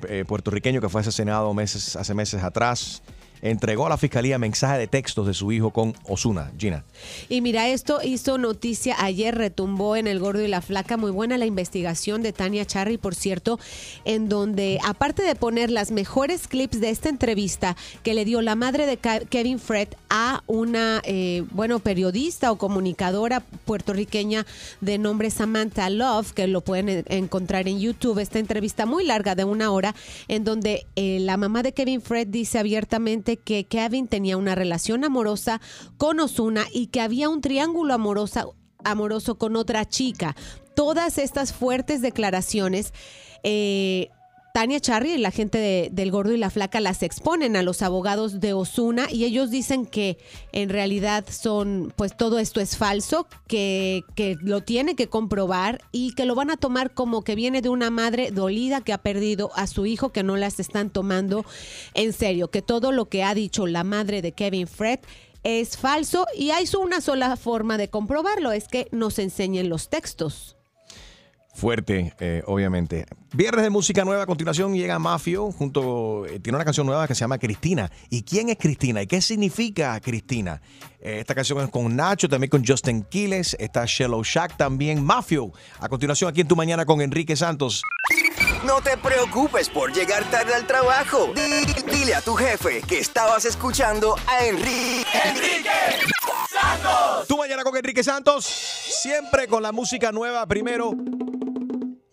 eh, puertorriqueño que fue asesinado meses, hace meses atrás, entregó a la fiscalía mensaje de textos de su hijo con Osuna. Gina. Y mira, esto hizo noticia ayer, retumbó en El Gordo y la Flaca. Muy buena la investigación de Tania Charry, por cierto, en donde, aparte de poner las mejores clips de esta entrevista que le dio la madre de Kevin Fred a una, eh, bueno, periodista o comunicadora puertorriqueña de nombre Samantha Love, que lo pueden en- encontrar en YouTube, esta entrevista muy larga de una hora, en donde eh, la mamá de Kevin Fred dice abiertamente que Kevin tenía una relación amorosa con Osuna y que había un triángulo amoroso con otra chica. Todas estas fuertes declaraciones. eh, Tania Charry y la gente de- del Gordo y la Flaca las exponen a los abogados de Osuna y ellos dicen que en realidad son, pues todo esto es falso, que, que lo tiene que comprobar y que lo van a tomar como que viene de una madre dolida que ha perdido a su hijo, que no las están tomando en serio, que todo lo que ha dicho la madre de Kevin Fred es falso y hay una sola forma de comprobarlo, es que nos enseñen los textos. Fuerte, eh, obviamente. Viernes de música nueva. A continuación llega Mafio. Junto, eh, tiene una canción nueva que se llama Cristina. ¿Y quién es Cristina? ¿Y qué significa Cristina? Eh, esta canción es con Nacho, también con Justin Quiles. Está Shello Shack también. Mafio. A continuación aquí en Tu Mañana con Enrique Santos. No te preocupes por llegar tarde al trabajo. Di- Dile a tu jefe que estabas escuchando a Enrique. Tu Mañana con Enrique Santos. Siempre con la música nueva primero.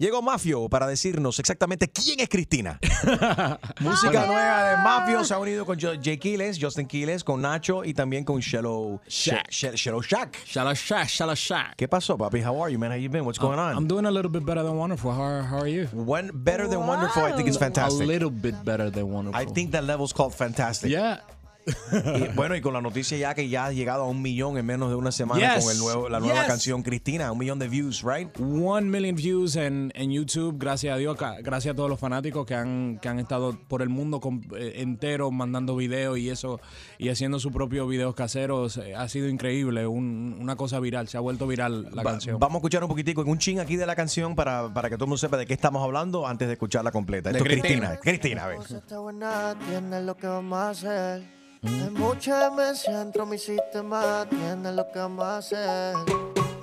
Llegó Mafio para decirnos exactamente quién es Cristina. Música nueva de Mafio se ha unido con Jay Quiles, Justin Quiles, con Nacho y también con Shello Shack. Shello Shack. Shallow Shack, Shallow Shack. ¿Qué pasó, papi? How are you, man? How you been? What's going on? I'm doing a little bit better than wonderful. How, how are you? One better than wonderful. I think it's fantastic. A little bit better than wonderful. I think that level's called fantastic. Yeah. Y, bueno, y con la noticia ya que ya ha llegado a un millón en menos de una semana Yes. con el nuevo, la nueva Yes. canción Cristina, un millón de views, right? One million views en, en YouTube, gracias a Dios, gracias a todos los fanáticos que han, que han estado por el mundo com- eh, entero mandando videos y eso, y haciendo sus propios videos caseros. Eh, Ha sido increíble, un- una cosa viral, se ha vuelto viral la Va- canción. Vamos a escuchar un poquitico, un ching aquí de la canción para, para que todo el mundo sepa de qué estamos hablando antes de escucharla completa. De Esto es Cristina. Cristina. Cristina, a ver. Está buena, tiene lo que vamos a hacer. Hay mucha demencia dentro de mi sistema, tiene lo que a hacer.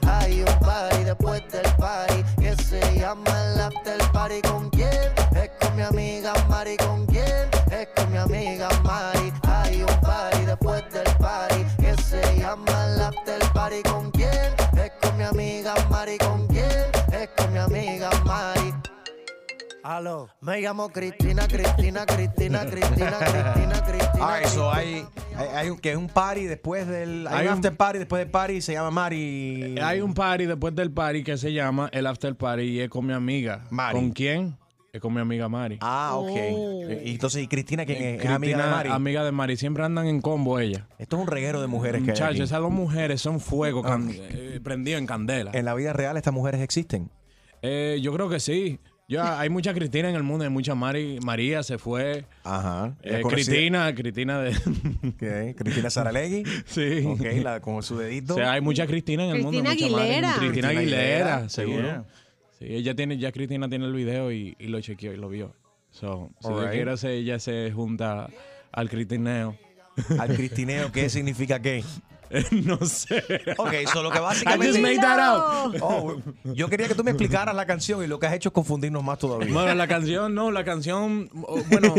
Hay un party después del party que se llama el after party. ¿Con quién? Es con mi amiga Mari. ¿Con quién? Es con mi amiga Mari. Hay un party después del party que se llama el after party. ¿Con quién? Es con mi amiga Mari. ¿Con Aló, me llamo Cristina, Cristina, Cristina, Cristina, Cristina, Cristina. Ah, eso hay, hay, hay un, que es un party después del. Hay, Hay un un- after party después del party se llama Mari. Hay un party después del party que se llama el after party y es con mi amiga. Mari. ¿Con quién? Es con mi amiga Mari. Ah, ok. Y entonces, ¿y Cristina quién es? ¿Es amiga de Mari? amiga de Mari. Siempre andan en combo ella. Esto es un reguero de mujeres que hay aquí. Muchachos, esas dos mujeres son fuego can- eh, prendido en candela. En la vida real, estas mujeres existen. Eh, yo creo que sí. Ya hay mucha Cristina en el mundo, hay mucha Mari. María se fue. Ajá. Eh. Cristina, Cristina de. Ok, Cristina Saralegui. Sí. Ok, la, con su dedito. O sea, hay mucha Cristina en el mundo. Cristina mucha Mari. Aguilera. Cristina Cristina Aguilera, Aguilera, seguro. yeah. Sí, ella tiene, ya Cristina tiene el video y, y lo chequeó y lo vio. So, si quiere, se- ella se junta al cristineo. Al cristineo, ¿qué significa qué? no sé. Ok, eso lo que I básicamente. just made that up. Oh, yo quería que tú me explicaras la canción y lo que has hecho es confundirnos más todavía. Bueno, la canción no, la canción, bueno,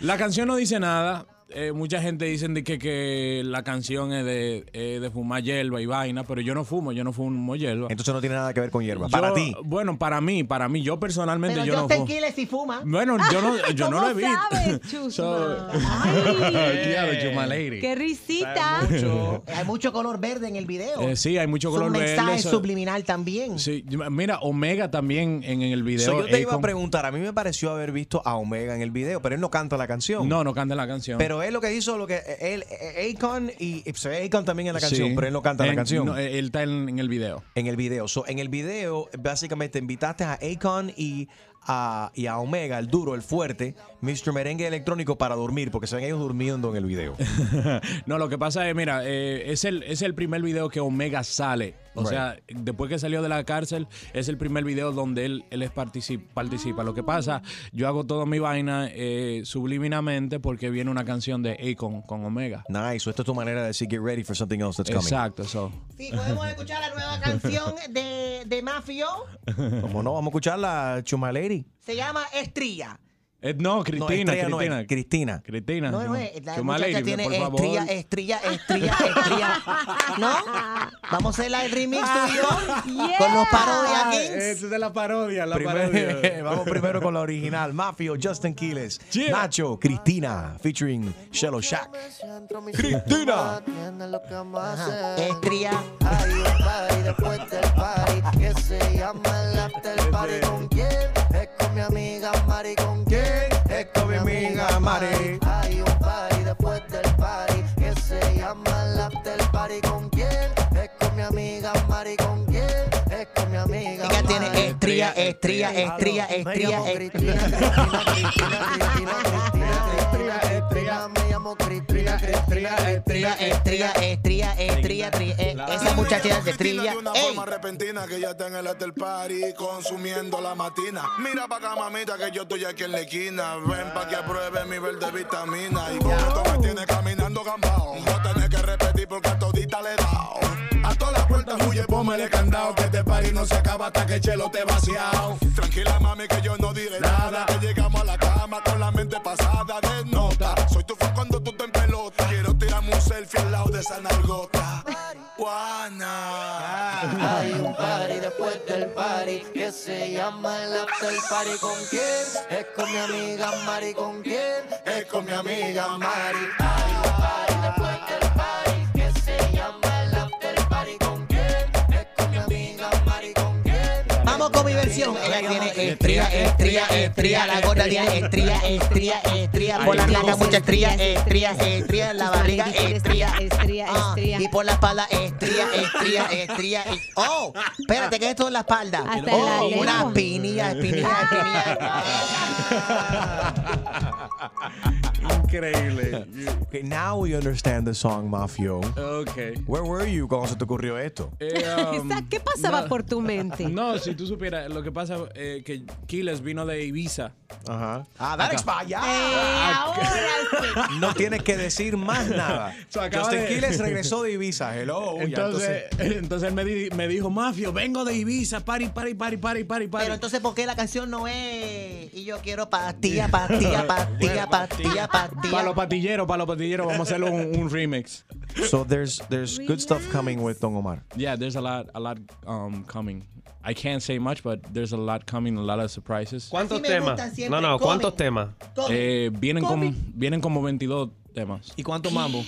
la canción no dice nada. Eh, mucha gente dice de que, que la canción es de, eh, de fumar hierba y vaina, pero yo no fumo, yo no fumo hierba. Entonces no tiene nada que ver con hierba. Yo- Para ti. Bueno, para mí, para mí, yo personalmente Pero yo no Justin fumo. Quiles sí fuma. Bueno, yo no, yo no lo he visto. sabes, Chusma? So- Ay. Lady. ¡Qué risita! Hay mucho color verde en el video. Eh, sí, hay mucho color un verde. mensaje subliminal también. Sí, mira, Omega también en, en el video. So, yo te iba a preguntar, a mí me pareció haber visto a Omega en el video, pero él no canta la canción. No, no canta la canción. Pero él lo que hizo, lo que él, eh, Akon y se ve Akon también en la canción, Sí. pero él no canta la En- canción. no, él está en, en el video. En el video. So, en el video, básicamente invitaste a Akon y a, y a Omega, el duro, el fuerte, Mr. Merengue Electrónico para dormir, porque se ven ellos durmiendo en el video. no, lo que pasa es, mira, eh, es, el, es el primer video que Omega sale. O Right. sea, después que salió de la cárcel, es el primer video donde él, él es partici- participa. Lo que pasa, yo hago toda mi vaina eh, subliminamente porque viene una canción de Akon con Omega. Nice. So, esta es tu manera de decir, get ready for something else that's coming. Exacto, eso. Sí, podemos escuchar la nueva canción de, de Mafio. Como no, vamos a escuchar la Chuma Lady. Se llama Estrella. Eh, no, Cristina, no es, Cristina. Cristina. Cristina. No, no es. La Chuma muchacha Lady, tiene por favor. estrella, estrella, estrella, estrella. ¿No? Vamos a hacer la- el remix tú y yo. Con los parodia Kings. Esa es de la parodia, la Primero- parodia. vamos primero con la original. Mafio, Justin Quiles, Nacho, Cristina, featuring Shello Shack. Cristina. Hacer. Estrella. Hay un party después del party que se llama el after party. ¿Con quién? Es con mi amiga Mari. ¿Con quién? Es con mi amiga Mari. Hay un party después del party que se llama el after party. ¿Con quién? Es con mi amiga Mari. ¿Con quién? Es con mi amiga Ella tiene Mari. estrella, estrella, estrella, Me me llamo Cristina, Estrella, estrella, estrella, estrella, estrella. eh, Esa muchacha es de estrella. De una forma repentina que ya está en el after party consumiendo la matina. Mira pa' acá, mamita, que yo estoy aquí en la esquina. Ven pa' que apruebe mi verde vitamina. Y con esto me tiene caminando gambao. No tenés que repetir porque a todita le he dado. A todas las puertas huye, pómele candado. Que este party no se acaba hasta que el chelo te vaciado. Tranquila, mami, que yo no diré nada. Que llegamos a la cama con la mente pasada de nota. Soy tu fan cuando tú te pelota. Quiero tirarme un selfie al lado de esa nargota. Juana. Hay un party después del party que se llama el after party. ¿Con quién? Es con mi amiga Mari. ¿Con quién? Es con mi amiga Mari. Ella tiene estrella, estrella, estrella. La gorda tiene estrella, estrella, estrella. Por la placa mucha estrella, estrella. En la barriga, estrella. Ah, Y por la espalda, estrella, estrella. eh. Oh, espérate, que esto es la espalda. Oh, una espinilla, espinilla, espinilla. Increíble. Okay, now we understand the song Mafio. Okay. Where were you cuando se te ocurrió esto? Eh, um, ¿Qué pasaba no. por tu mente? No, si tú supieras, lo que pasa es que Kiles vino de Ibiza. Ajá. Ah, that expire. ahora No tienes que decir más nada. So, Justin de- Quiles regresó de Ibiza. Hello. Ya, Entonces, entonces él me, di- me dijo, Mafio, vengo de Ibiza, pari, pari, pari, pari, pari, pari. Pero entonces, ¿por qué la canción no es Y yo quiero pastilla, pastilla, pastilla, pastilla, Para los patilleros, para los patilleros, vamos a hacerle un, un remix. So there's there's good stuff coming with Don Omar. Yeah, there's a lot, a lot um, coming. I can't say much, but there's a lot coming, a lot of surprises. ¿Cuántos Así me temas? siempre. No, no, Come. ¿cuántos temas? Eh, vienen, como, vienen como 22 temas. ¿Y cuántos mambo?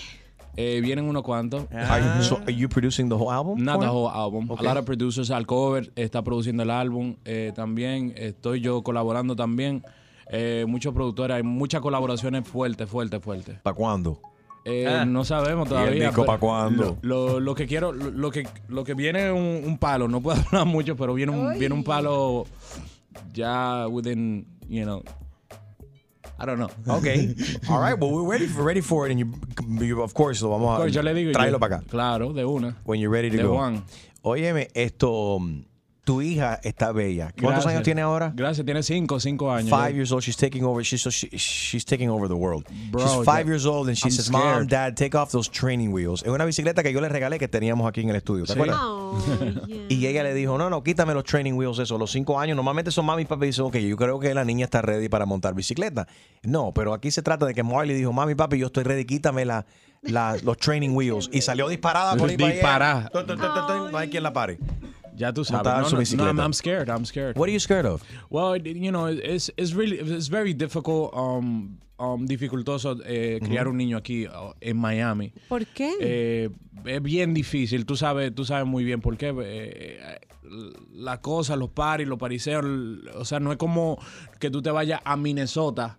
Eh, vienen unos cuantos. Are you, so are you producing the whole album? Not for the him? whole album. Okay. A lot of producers. Alcover está produciendo el álbum. eh, también estoy yo colaborando también. Eh, muchos productores. Hay muchas colaboraciones fuertes, fuertes, fuertes. ¿Para cuándo? Eh, Ah. No sabemos ¿Y todavía. el disco pero pa' cuándo? Lo, lo- lo que quiero, lo, lo que, lo que viene es un, un palo. No puedo hablar mucho, pero viene un, viene un palo ya within, you know. I don't know. Okay. All right. Well, we're ready for ready for it, and you, you of course lo vamos a yo le digo. tráelo para acá. Claro, de una. When you're ready to De go. one. Óyeme, esto. Tu hija está bella. ¿Cuántos Gracias. años tiene ahora? Gracias, tiene cinco, cinco años. Five years old. She's taking over. She's so she, she's taking over the world. Bro, she's five years old and she I'm says, "Mom, scared." Dad, take off those training wheels." Es una bicicleta que yo le regalé que teníamos aquí en el estudio. ¿Te Sí. acuerdas? Oh, Y ella le dijo, no, no, quítame los training wheels, eso, los cinco años. Normalmente son mami y papi y dicen, ok, yo creo que la niña está ready para montar bicicleta. No, pero aquí se trata de que Marley dijo, mami y papi, yo estoy ready, quítame la, la- los training wheels. Y salió disparada por ahí. Disparada. No hay quien la pare. Ya tú sabes. Montada en No, su no, no, bicicleta. I'm, I'm scared. I'm scared. What are you scared of? Well, it- you know, it's it's really it's very difficult, um, um, dificultoso eh, criar un niño aquí uh, en Miami. ¿Por qué? Eh, es bien difícil. Tú sabes, tú sabes muy bien por qué. Eh, la cosa, los paris, los pariseos, o sea, no es como que tú te vayas a Minnesota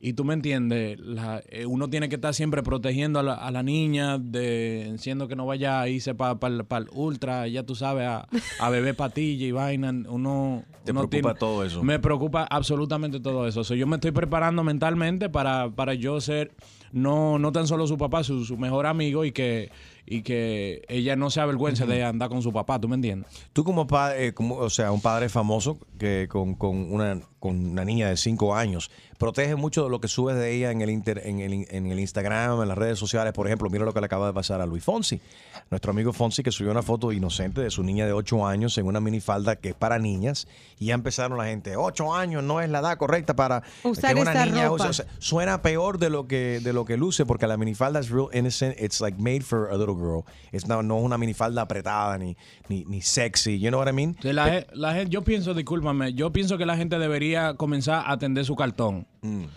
y tú me entiendes, la- eh, uno tiene que estar siempre protegiendo a la, a la niña, de, siendo que no vaya a irse para el ultra, ya tú sabes, a, a beber patilla y vaina, uno... Te uno preocupa todo eso. Me preocupa absolutamente todo eso. So, yo me estoy preparando mentalmente para, para yo ser no, no tan solo su papá, su, su mejor amigo y que, y que ella no se avergüence de andar con su papá, ¿tú me entiendes? Tú como padre, como, o sea, un padre famoso que con, con una, con una niña de 5 años, protege mucho de lo que subes de ella en el, inter- en, el, en el Instagram, en las redes sociales. Por ejemplo, mira lo que le acaba de pasar a Luis Fonsi. Nuestro amigo Fonsi que subió una foto inocente de su niña de 8 años en una minifalda que es para niñas. Y ya empezaron la gente, 8 años no es la edad correcta para Usar que una esta niña ropa. use". O sea, suena peor de lo que de lo que luce porque la minifalda es real innocent. It's like made for a little girl. Es no, no es una minifalda apretada ni, ni, ni sexy. You know what I mean? Sí, la, gente, yo pienso, discúlpame, yo pienso que la gente debería comenzar a atender su cartón.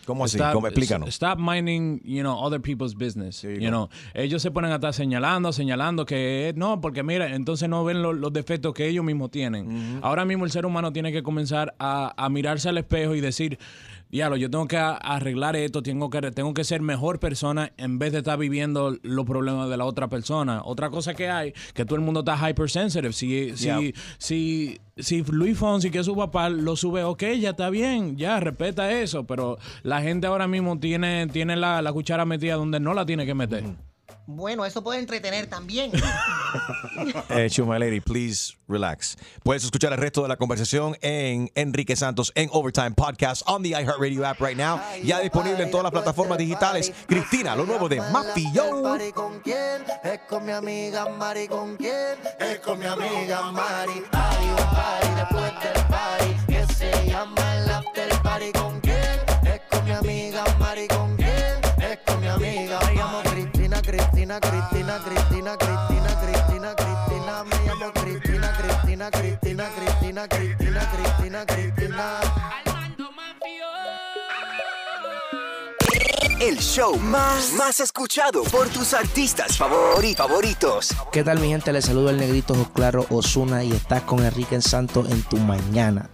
¿Cómo así? ¿Cómo? Explícanos. Stop minding, you know, other people's business. You know, ellos se ponen a estar señalando, señalando que no, porque mira, entonces no ven lo- los defectos que ellos mismos tienen. Ahora mismo el ser humano tiene que comenzar a, a mirarse al espejo y decir, diablo, yo tengo que arreglar esto, tengo que, tengo que ser mejor persona en vez de estar viviendo los problemas de la otra persona. Otra cosa que hay, que todo el mundo está hypersensitive. Si, si, Yeah. si, si Luis Fonsi, que es su papá, lo sube, ok, ya está bien, ya, respeta eso, pero la gente ahora mismo tiene, tiene la, la cuchara metida donde no la tiene que meter. Bueno, eso puede entretener también. Eh, Chuma Lady, please relax. Puedes escuchar el resto de la conversación en Enrique Santos en Overtime Podcast on the iHeartRadio app right now. Ya disponible en todas las plataformas digitales. Cristina, lo nuevo de Mafio. Mari con quién, es con mi amiga Mari con quién, es con mi amiga Mari. Hay un party después del party que se llama Cristina, Cristina, Cristina, Cristina, Cristina, Cristina, Cristina. Me llamo Cristina, Cristina, Cristina, Cristina, Cristina, Cristina, Cristina. El show más, más escuchado por tus artistas favori- favoritos. ¿Qué tal mi gente? Les saludo el negrito Claro Osuna y estás con Enrique Santos en tu mañana.